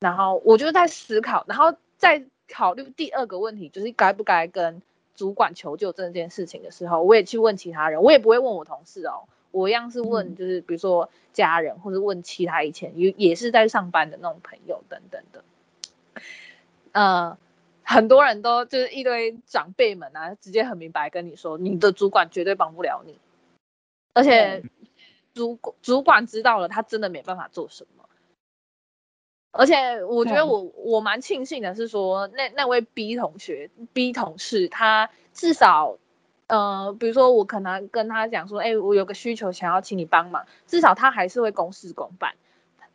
D: 然后我就在思考，然后再考虑第二个问题，就是该不该跟主管求救这件事情的时候，我也去问其他人，我也不会问我同事哦，我一样是问就是比如说家人或者问其他以前也也是在上班的那种朋友等等的。呃，很多人都就是一堆长辈们啊，直接很明白跟你说，你的主管绝对帮不了你，而且主主管知道了，他真的没办法做什么。而且我觉得我我蛮庆幸的是说，那那位 B 同学 B 同事，他至少呃，比如说我可能跟他讲说，哎，我有个需求想要请你帮忙，至少他还是会公事公办。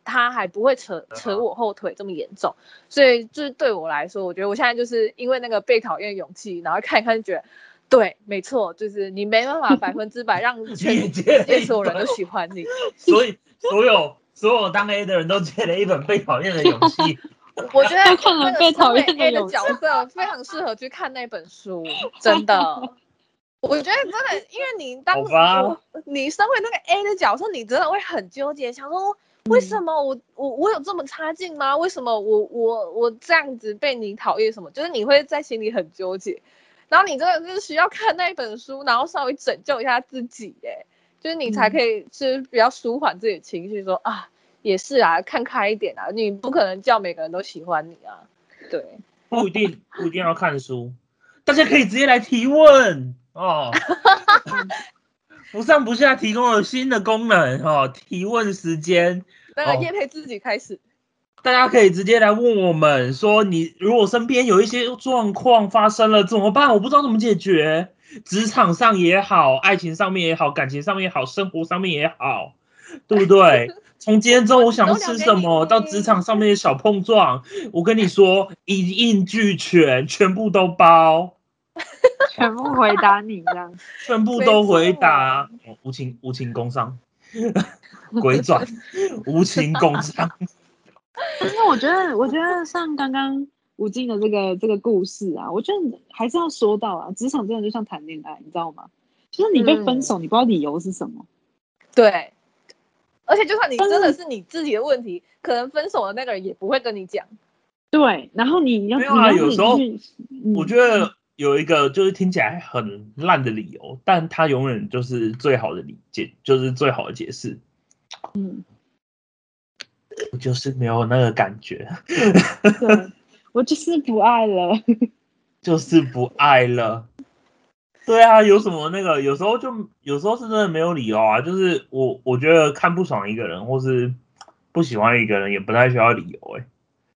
D: 他还不会扯扯我后腿这么严重，所以就是对我来说，我觉得我现在就是因为那个被讨厌勇气，然后看一看就觉得，对，没错，就是你没办法百分之百让 全世界所有人都喜欢你，
A: 所以所有所有当 A 的人都借了一本被讨厌的勇气。
D: 我觉得
B: 看了被讨厌的
D: 角色非常适合去看那本书，真的，我觉得真的，因为你当你身为那个 A 的角色，你真的会很纠结，想说。为什么我我我有这么差劲吗？为什么我我我这样子被你讨厌？什么？就是你会在心里很纠结，然后你真的是需要看那一本书，然后稍微拯救一下自己，哎，就是你才可以是比较舒缓自己的情绪，说啊，也是啊，看开一点啊，你不可能叫每个人都喜欢你啊，对，
A: 不一定不一定要看书，大家可以直接来提问。哦。不上不下提供了新的功能哈，提问时间。
D: 那个叶佩自己开始，
A: 大家可以直接来问我们说，你如果身边有一些状况发生了怎么办？我不知道怎么解决，职场上也好，爱情上面也好，感情上面也好，生活上面也好，对不对？从今天中午想吃什么到职场上面的小碰撞，我跟你说一应俱全，全部都包。
B: 全部回答你这样，
A: 全部都回答，无情无情工伤，鬼转 无情工伤。
B: 因为我觉得，我觉得像刚刚吴静的这个这个故事啊，我觉得还是要说到啊，职场真的就像谈恋爱，你知道吗？就是你被分手，你不知道理由是什么。
D: 对，而且就算你真的是你自己的问题，可能分手的那个人也不会跟你讲。
B: 对，然后你要
A: 没有啊，有时候我觉得。有一个就是听起来很烂的理由，但他永远就是最好的理解，就是最好的解释。嗯，我就是没有那个感觉。
B: 对，我就是不爱了，
A: 就是不爱了。对啊，有什么那个？有时候就有时候是真的没有理由啊。就是我我觉得看不爽一个人，或是不喜欢一个人，也不太需要理由。哎。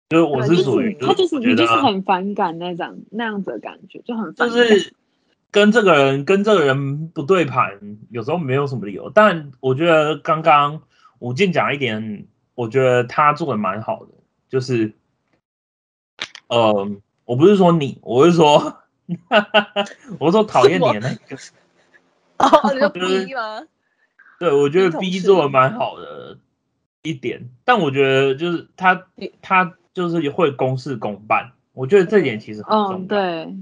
A: 就是我是属于，
B: 他就是你就是很反感那种那样子的感觉，就很
A: 就是跟这个人跟这个人不对盘，有时候没有什么理由。但我觉得刚刚武进讲一点，我觉得他做的蛮好的，就是呃，我不是说你，我是说，我说讨厌你的那个，
D: 哦，你说 B 吗？
A: 对，我觉得 B 做的蛮好的一点，但我觉得就是他他。就是会公事公办，我觉得这点其实很重要。
B: 对，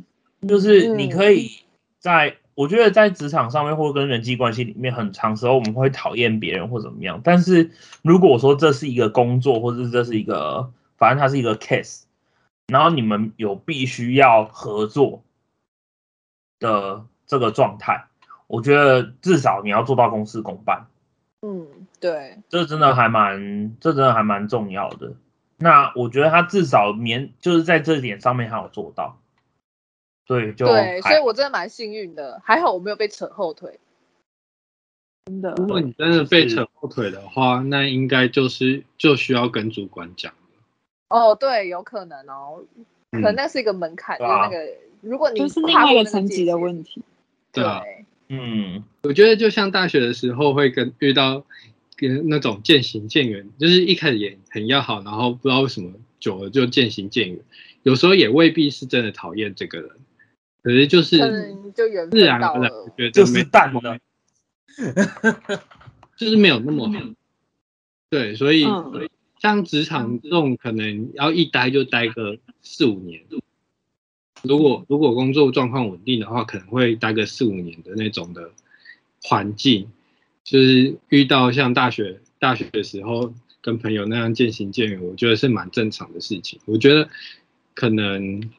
A: 就是你可以在，我觉得在职场上面或者跟人际关系里面，很长时候我们会讨厌别人或怎么样。但是如果说这是一个工作，或者这是一个，反正它是一个 case，然后你们有必须要合作的这个状态，我觉得至少你要做到公事公办。
D: 嗯，对，
A: 这真的还蛮，这真的还蛮重要的。那我觉得他至少免就是在这点上面还有做到，对，就
D: 对，所以我真的蛮幸运的，还好我没有被扯后腿。
B: 真的，
C: 如果你真的被扯后腿的话，那应该就是就需要跟主管讲
D: 哦，对，有可能哦，可能那是一个门槛，就是那个如果你
B: 就是另外一个层级的问题。
C: 对
D: 啊，
A: 嗯，
C: 我觉得就像大学的时候会跟遇到。跟那种渐行渐远，就是一开始也很要好，然后不知道为什么久了就渐行渐远。有时候也未必是真的讨厌这个人，可是就是自然而然觉得
A: 就是淡了，
C: 就是没有那么好。对，所以像职场这种可能要一待就待个四五年，如果如果工作状况稳定的话，可能会待个四五年的那种的环境，就是遇到像大学大学的时候跟朋友那样渐行渐远，我觉得是蛮正常的事情。我觉得可能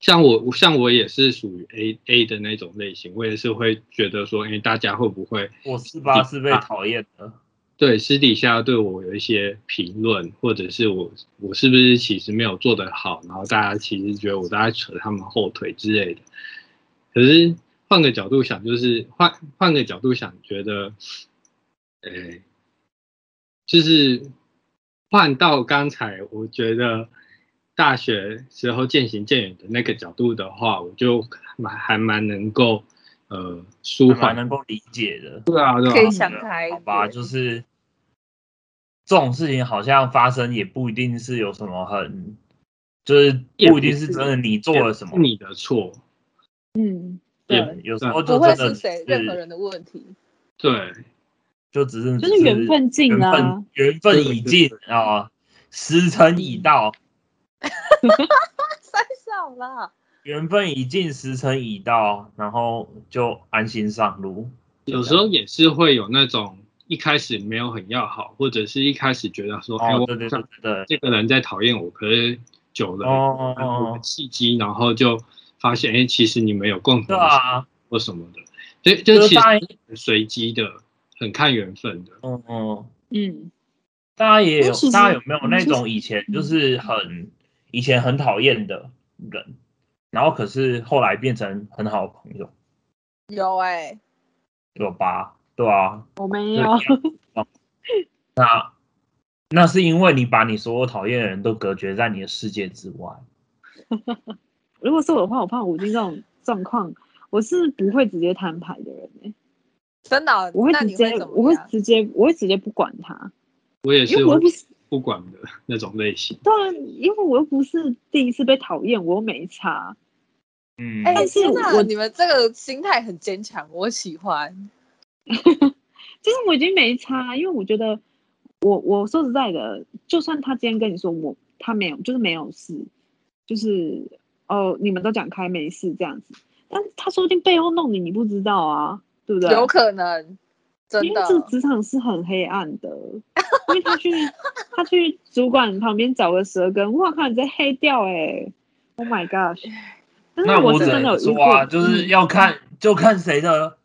C: 像我像我也是属于 A A 的那种类型，我也是会觉得说，哎，大家会不会
A: 我是吧是被讨厌的，
C: 对私底下对我有一些评论，或者是我我是不是其实没有做得好，然后大家其实觉得我在扯他们后腿之类的。可是换个角度想，就是换换个角度想，觉得，诶，就是换到刚才我觉得大学时候渐行渐远的那个角度的话，我就蛮还蛮能够呃舒缓。
A: 能够理解的。
C: 对啊，对啊
D: 可以，想开
A: 好吧，就是这种事情好像发生也不一定是有什么很，就是
C: 也
A: 不一定是真的你做了什么
C: 是，你的错。
B: 嗯，对，
A: 有时候就
D: 不会
A: 真的
D: 是谁任何人的问题。
C: 对，
A: 就只是
B: 就是缘分尽
A: 缘
B: 啊
A: 分，缘分已尽啊，时辰已到，
D: 三小了，
A: 缘分已尽，时辰已到，然后就安心上路。
C: 有时候也是会有那种一开始没有很要好，或者是一开始觉得说，哎、
A: 哦，
C: 我
A: 对对
C: 好像
A: 对对对，
C: 这个人在讨厌我，可是久了契机，然后就发现，哎、其实你们有共同的
A: 啊，
C: 或什么的，所以就其实随机的，很看缘分的。
A: 嗯嗯。
B: 嗯，
A: 大家也有大家有没有那种以前就是很以前很讨厌的人，然后可是后来变成很好的朋友，
D: 有哎、
A: 有吧？对啊，
B: 我没有，
A: 那那是因为你把你所有讨厌的人都隔绝在你的世界之外。
B: 如果是我的话，我怕五金这种状况，我是不会直接摊牌的人欸
D: 真的哦、
B: 我会直接，我会？直接，我会直接不管他，
C: 我也是
B: 我不是
C: 不管的那种类型。
B: 当然，因为我又不是第一次被讨厌，我又没差。
A: 嗯，
D: 哎、
B: 但是我
D: 你们这个心态很坚强，我喜欢。
B: 就是我已经没差，因为我觉得我我说实在的，就算他今天跟你说我他没有，就是没有事，就是哦你们都讲开没事这样子，但是他说不定背后弄你，你不知道啊，对不对？
D: 有可能，真的
B: 因为。这个职场是很黑暗的，因为他去他去主管旁边找个舌根，哇靠，你在黑掉哎、o h my gosh！
A: 那
B: 我是真的有
A: 能说
B: 遇过，
A: 啊，就是
B: 嗯
A: 要看就看谁的，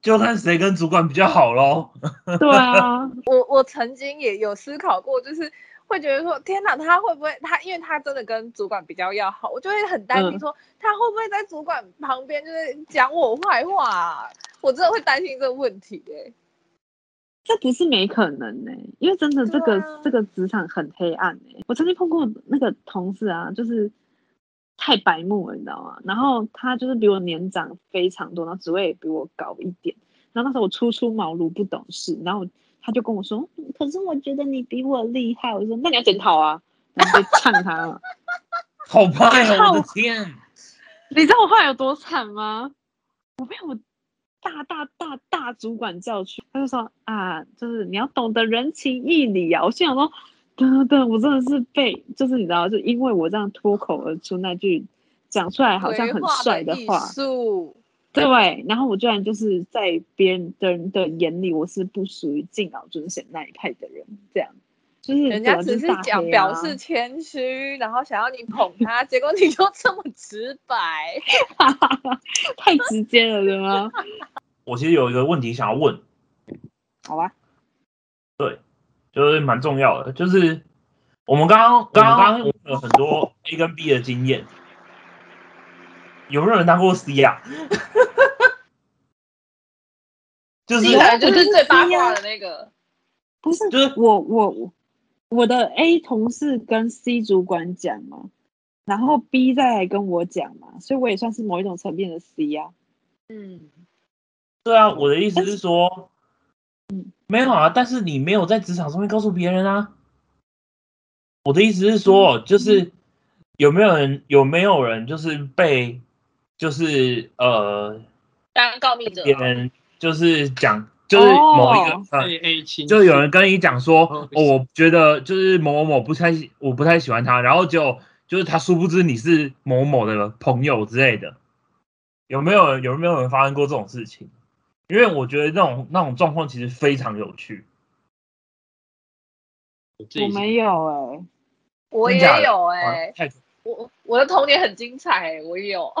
A: 就看谁跟主管比较好喽。
B: 对啊，
D: 我我曾经也有思考过，就是会觉得说，天哪，他会不会他，因为他真的跟主管比较要好，我就会很担心
B: 嗯
D: 说，他会不会在主管旁边就是讲我坏话啊、我真的会担心这个问题哎、
B: 这不是没可能呢、因为真的这个、
D: 啊
B: 这个职场很黑暗呢、我曾经碰过那个同事啊，就是太白目了，你知道吗？然后他就是比我年长非常多，然后职位也比我高一点。然后那时候我初出茅庐不懂事，然后他就跟我说：“嗯可是我觉得你比我厉害。”我说：“那你要检讨啊！”然后就呛他了。
A: 好 怕
B: 呀，
A: 我的天！
B: 你知道我后来有多惨吗？我被我大大大大主管叫去，他就说啊，就是你要懂得人情义理啊。我心想说，等等，我真的是被，就是你知道，就因为我这样脱口而出那句讲出来好像很帅
D: 的
B: 话，
D: 术，
B: 对，然后我居然就是在别人的人的眼里，我是不属于敬老尊贤那一派的人，这样。就是
D: 人家只
B: 是大
D: 讲表示谦虚，然后想要你捧他，结果你就这么直白。
B: 太直接了，对吗？
A: 我其实有一个问题想要问，
B: 好吧，对
A: 就是蛮重要的，就是我们刚刚刚刚刚有很多 A 跟 B 的经验，有没有人当过 C 啊？就是
D: 就是最八卦的那个。
B: 不是，
A: 就是
B: 我我我的 A 同事跟 C 主管讲嘛，然后 B 再来跟我讲嘛，所以我也算是某一种层面的 C 啊、
D: 嗯，
A: 对啊，我的意思是说，
B: 嗯。
A: 没有啊，但是你没有在职场上面告诉别人啊。我的意思是说，就是有没有人有没有人就是被就是呃
D: 当告密者
A: 别人就是讲就是某一个、
B: 哦
A: 呃
C: A A 亲，
A: 就有人跟你讲说，
C: 哦
A: 哦，我觉得就是某某某不太，我不太喜欢他，然后就就是他殊不知你是某某的朋友之类的，有没有有没有人发生过这种事情？因为我觉得那种那种状况其实非常有趣。
C: 我
B: 没有哎、
D: 我也有哎、我我的童年很精彩、欸，我也有。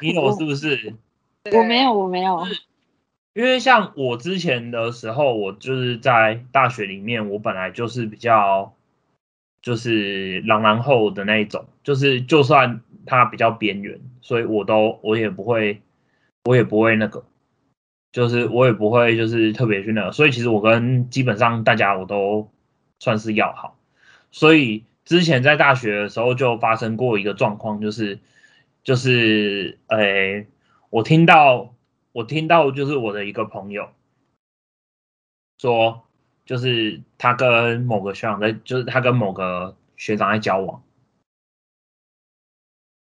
A: 你有是不是？
B: 我没有，我没有。
A: 因为像我之前的时候，我就是在大学里面，我本来就是比较就是朗然后的那一种，就是就算他比较边缘，所以我都我也不会，我也不会那个，就是我也不会就是特别去那个，所以其实我跟基本上大家我都算是要好，所以之前在大学的时候就发生过一个状况，就是就是诶、我听到我听到就是我的一个朋友说，就是他跟某个学长在，就是他跟某个学长在交往，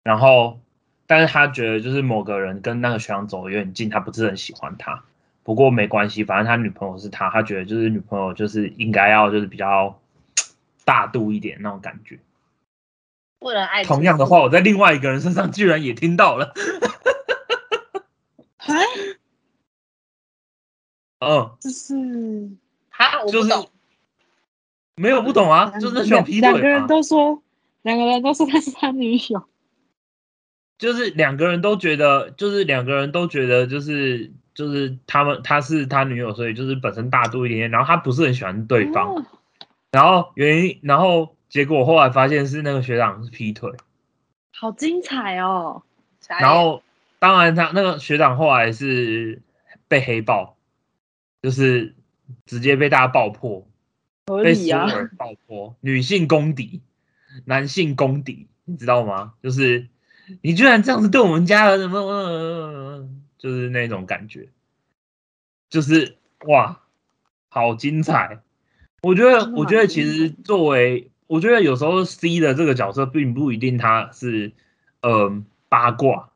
A: 然后但是他觉得就是某个人跟那个学长走得有点近，他不是很喜欢他。不过没关系，反正他女朋友是他，他觉得就是女朋友就是应该要就是比较大度一点那种感觉。
D: 不能爱
A: 同样的话，我在另外一个人身上居然也听到了。嗯，
B: 就是
D: 他，我
A: 就是
D: 不懂。
A: 没有不懂啊，就是那学长劈
B: 两个人，都说，两个人都说他是他女友。
A: 就是两个人都觉得，就是两个人都觉得，就是就是他们他是他女友，所以就是本身大度一点点，然后他不是很喜欢对方，
B: 哦
A: 然后原因，然后结果后来发现是那个学长是劈腿，
B: 好精彩哦！
A: 然后当然他那个学长后来是被黑爆，就是直接被大家爆破，被所有人爆破，女性公敌，男性公敌，你知道吗？就是你居然这样子对我们家人，什么，呃就是那种感觉，就是哇，好精彩！我觉得我觉得其实作为，我觉得有时候 C 的这个角色并不一定他是，嗯、八卦，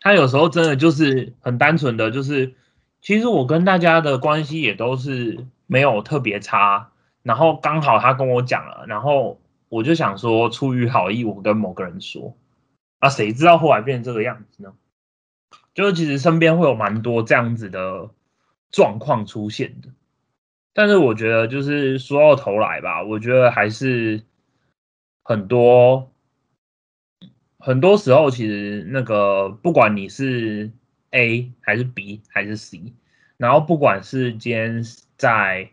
A: 他有时候真的就是很单纯的，就是其实我跟大家的关系也都是没有特别差，然后刚好他跟我讲了，然后我就想说出于好意，我跟某个人说，啊，谁知道后来变成这个样子呢？就是其实身边会有蛮多这样子的状况出现的，但是我觉得就是说到头来吧，我觉得还是很多很多时候，其实那个不管你是 A 还是 B 还是 C，然后不管是今天在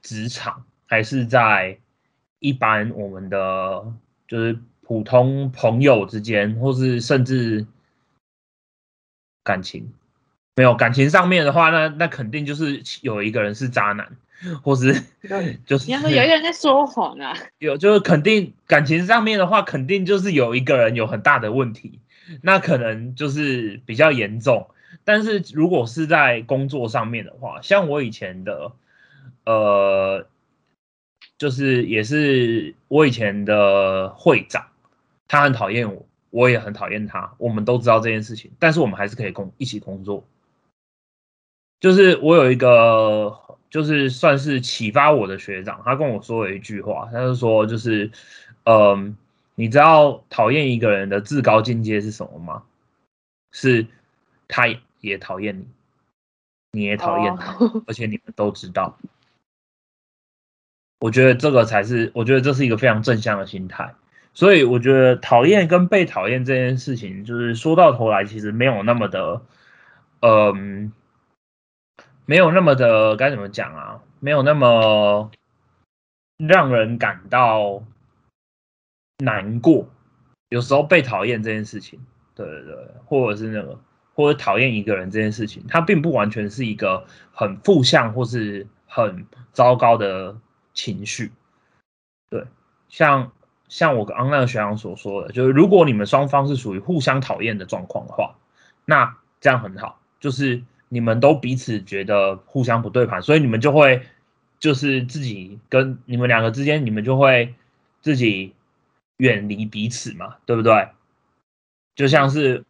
A: 职场还是在一般我们的就是普通朋友之间，或是甚至感情没有感情上面的话，那那肯定就是有一个人是渣男，或是 就是
B: 你要说有一个人在说谎啊，
A: 有，就是肯定感情上面的话，肯定就是有一个人有很大的问题，那可能就是比较严重。但是如果是在工作上面的话，像我以前的，呃，就是也是我以前的会长，他很讨厌我，我也很讨厌他，我们都知道这件事情，但是我们还是可以工一起工作。就是我有一个，就是算是启发我的学长，他跟我说了一句话，他就说，就是，嗯，你知道讨厌一个人的至高境界是什么吗？是他也讨厌你，你也讨厌他，
B: 哦
A: 而且你们都知道。我觉得这个才是，我觉得这是一个非常正向的心态。所以我觉得讨厌跟被讨厌这件事情，就是说到头来，其实没有那么的，嗯，没有那么的该怎么讲啊？没有那么让人感到难过。有时候被讨厌这件事情，对对对，或者是那个，或者讨厌一个人这件事情，它并不完全是一个很负向或是很糟糕的情绪。对，像像我刚刚那个学长所说的，就是如果你们双方是属于互相讨厌的状况的话，那这样很好，就是你们都彼此觉得互相不对盘，所以你们就会就是自己跟你们两个之间，你们就会自己远离彼此嘛，对不对？就像是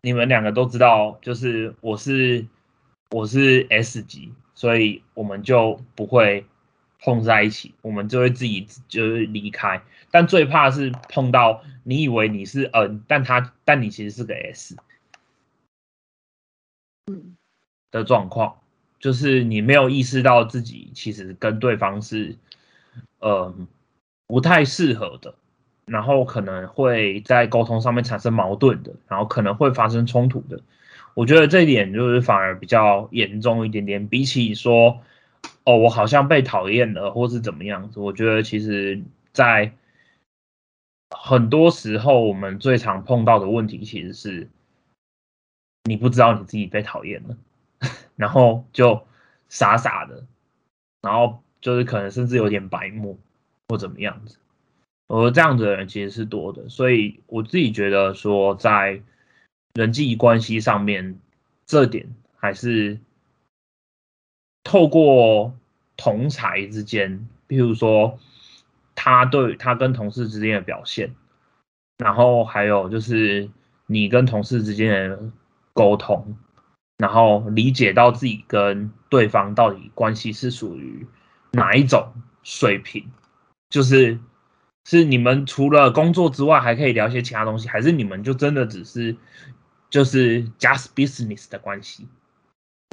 A: 你们两个都知道，就是我是我是 S 级，所以我们就不会碰在一起，我们就会自己就是离开。但最怕是碰到你以为你是 N，但他但你其实是个 S，
B: 嗯，
A: 的状况，就是你没有意识到自己其实跟对方是呃不太适合的，然后可能会在沟通上面产生矛盾的，然后可能会发生冲突的。我觉得这一点就是反而比较严重一点点，比起说哦我好像被讨厌了或是怎么样子，我觉得其实在很多时候我们最常碰到的问题其实是你不知道你自己被讨厌了，然后就傻傻的，然后就是可能甚至有点白目或怎么样子，而这样子的人其实是多的，所以我自己觉得说在人际关系上面，这点还是透过同才之间，譬如说他对他跟同事之间的表现，然后还有就是你跟同事之间的沟通，然后理解到自己跟对方到底关系是属于哪一种水平，就是是你们除了工作之外还可以聊些其他东西，还是你们就真的只是就是 just business 的关系？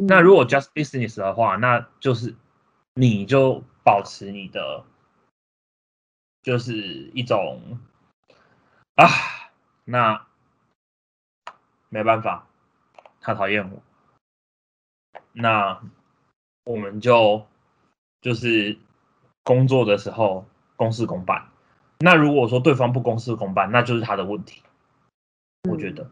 A: 那如果 just business 的话，那就是你就保持你的，就是一种啊，那没办法，他讨厌我，那我们就就是工作的时候公事公办。那如果说对方不公事公办，那就是他的问题，我觉得，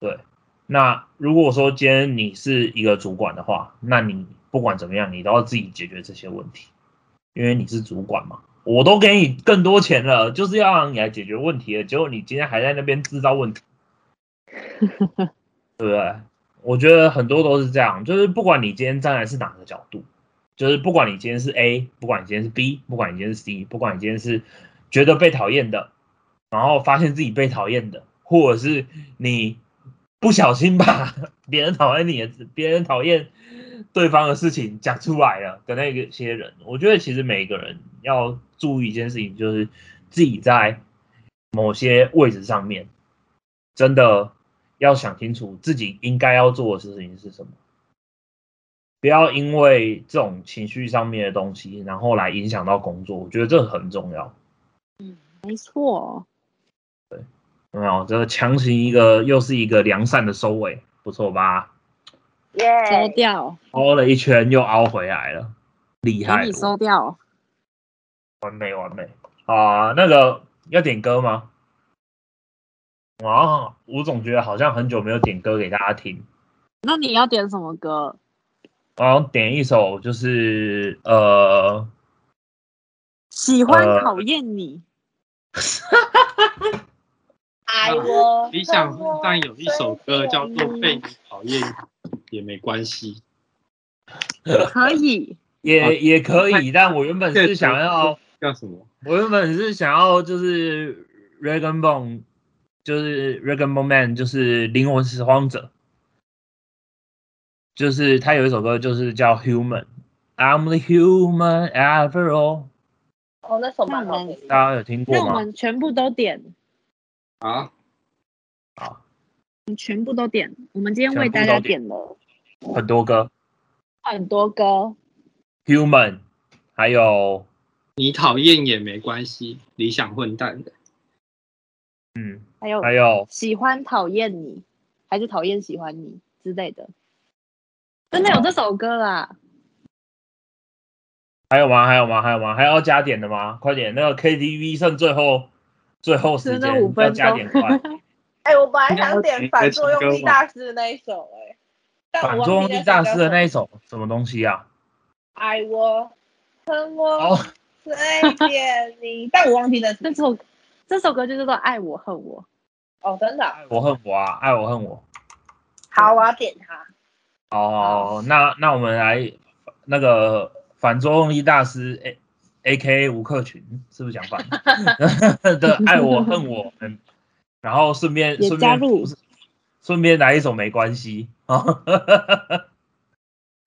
A: 对。那如果说今天你是一个主管的话，那你不管怎么样，你都要自己解决这些问题，因为你是主管嘛。我都给你更多钱了，就是要让你来解决问题的，结果你今天还在那边制造问题，对不对？我觉得很多都是这样，就是不管你今天站在是哪个角度，就是不管你今天是 A，不管你今天是 B，不管你今天是 C，不管你今天是觉得被讨厌的，然后发现自己被讨厌的，或者是你。不小心把 别人讨厌你的、别人讨厌对方的事情讲出来了的那个些人，我觉得其实每一个人要注意一件事情，就是自己在某些位置上面，真的要想清楚自己应该要做的事情是什么，不要因为这种情绪上面的东西，然后来影响到工作。我觉得这很重要。
B: 嗯，没错。
A: 对没有？这个强行一个，又是一个良善的收尾，不错吧？
D: 耶，
B: 收掉，
A: 凹了一圈又凹回来了，厉害！
B: 你收掉，
A: 完美完美啊！那个要点歌吗？啊，我总觉得好像很久没有点歌给大家听。
B: 那你要点什么歌？
A: 我要点一首，就是呃，
B: 喜欢讨厌你。
D: 爱我。
C: 理想混蛋有一首歌叫做《被你讨厌也没关系》，
B: 可以，
A: 也也可以，但我原本是想要
C: 叫什么？
A: 我原本是想要就是 Regan Bone，就是 Regan Bone Man，就是灵魂拾荒者，就是他有一首歌就是叫 Human，I'm the human after all。
D: 哦，那首蛮好听，
A: 大家有听过吗？
B: 那我们全部都点。
C: 好，
A: 好，
B: 你全部都点。我们今天为大家点了
A: 很多歌，
B: 很多歌。
A: Human，还有
C: 你讨厌也没关系，理想混蛋的。
A: 嗯，
B: 还有
A: 还有
B: 喜欢讨厌你，还是讨厌喜欢你之类的。真的有这首歌啦？
A: 还有吗？还有吗？还有吗？还要加点的吗？快点，那个 KTV 剩最后。最后时间要加点快。
D: 哎，我本来想点反作用力大师的那一首，哎，
A: 反作用力大师的那一首什么东西啊？
D: 爱我，恨我，随便你。但我忘记了
B: 这首，这首歌就叫做《爱我恨我》。
D: 哦，真的？
A: 爱我恨我啊！爱我恨我。
D: 好，我要点它。
A: 哦，那那我们来那个反作用力大师，A。A K 吴克群是不是讲反 的爱我恨我，们，然后顺便顺便顺便来一首没关系 啊，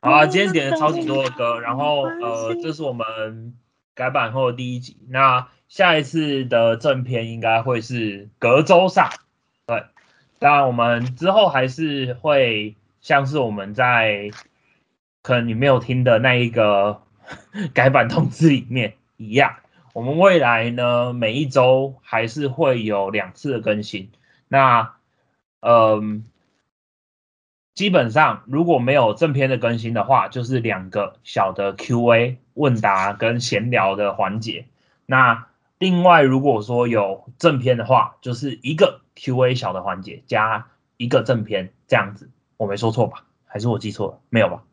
A: 好啊，今天点了超级多的歌，然后呃，这是我们改版后的第一集。那下一次的正片应该会是隔周上，对。当然，我们之后还是会像是我们在可能你没有听的那一个 改版通知里面一样，我们未来呢每一周还是会有两次的更新。那嗯。基本上，如果没有正片的更新的话，就是两个小的 Q&A 问答跟闲聊的环节。那另外，如果说有正片的话，就是一个 Q&A 小的环节加一个正片这样子。我没说错吧？还是我记错了？没有吧？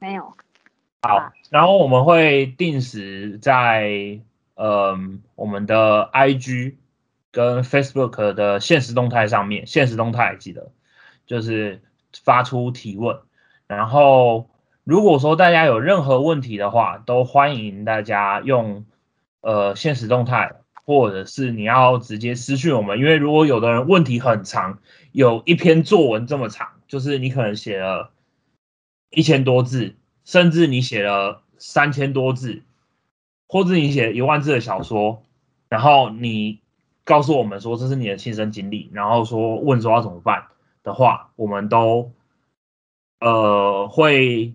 B: 没有。
A: 好，然后我们会定时在嗯我们的 IG 跟 Facebook 的现实动态上面，现实动态记得就是。发出提问，然后如果说大家有任何问题的话，都欢迎大家用呃现实动态，或者是你要直接私讯我们，因为如果有的人问题很长，有一篇作文这么长，就是你可能写了一千多字，甚至你写了三千多字，或者你写一万字的小说，然后你告诉我们说这是你的亲身经历，然后说问说要怎么办。的话，我们都呃会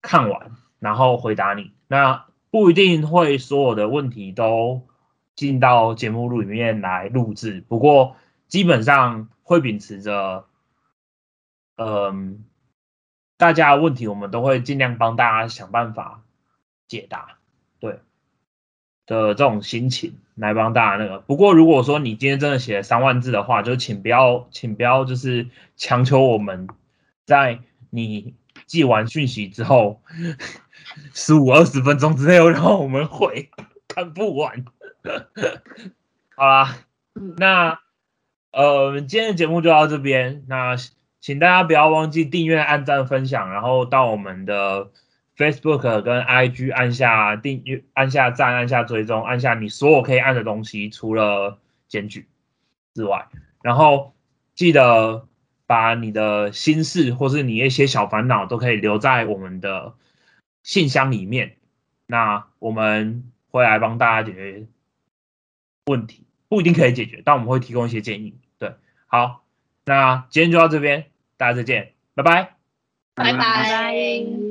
A: 看完，然后回答你。那不一定会所有的问题都进到节目录里面来录制，不过基本上会秉持着，嗯，大家的问题我们都会尽量帮大家想办法解答，对的这种心情。来帮大家那个。不过如果说你今天真的写了三万字的话，就请不要，请不要就是强求我们在你寄完讯息之后 十五二十分钟之内让我们回，看不完。好啦，那呃今天的节目就到这边。那请大家不要忘记订阅、按赞、分享，然后到我们的。Facebook 跟 IG 按下订阅，按下赞，按下追踪，按下你所有可以按的东西，除了检举之外，然后记得把你的心事或是你一些小烦恼都可以留在我们的信箱里面，那我们会来帮大家解决问题，不一定可以解决，但我们会提供一些建议。对，好，那今天就到这边，大家再见，拜拜，
D: 拜拜。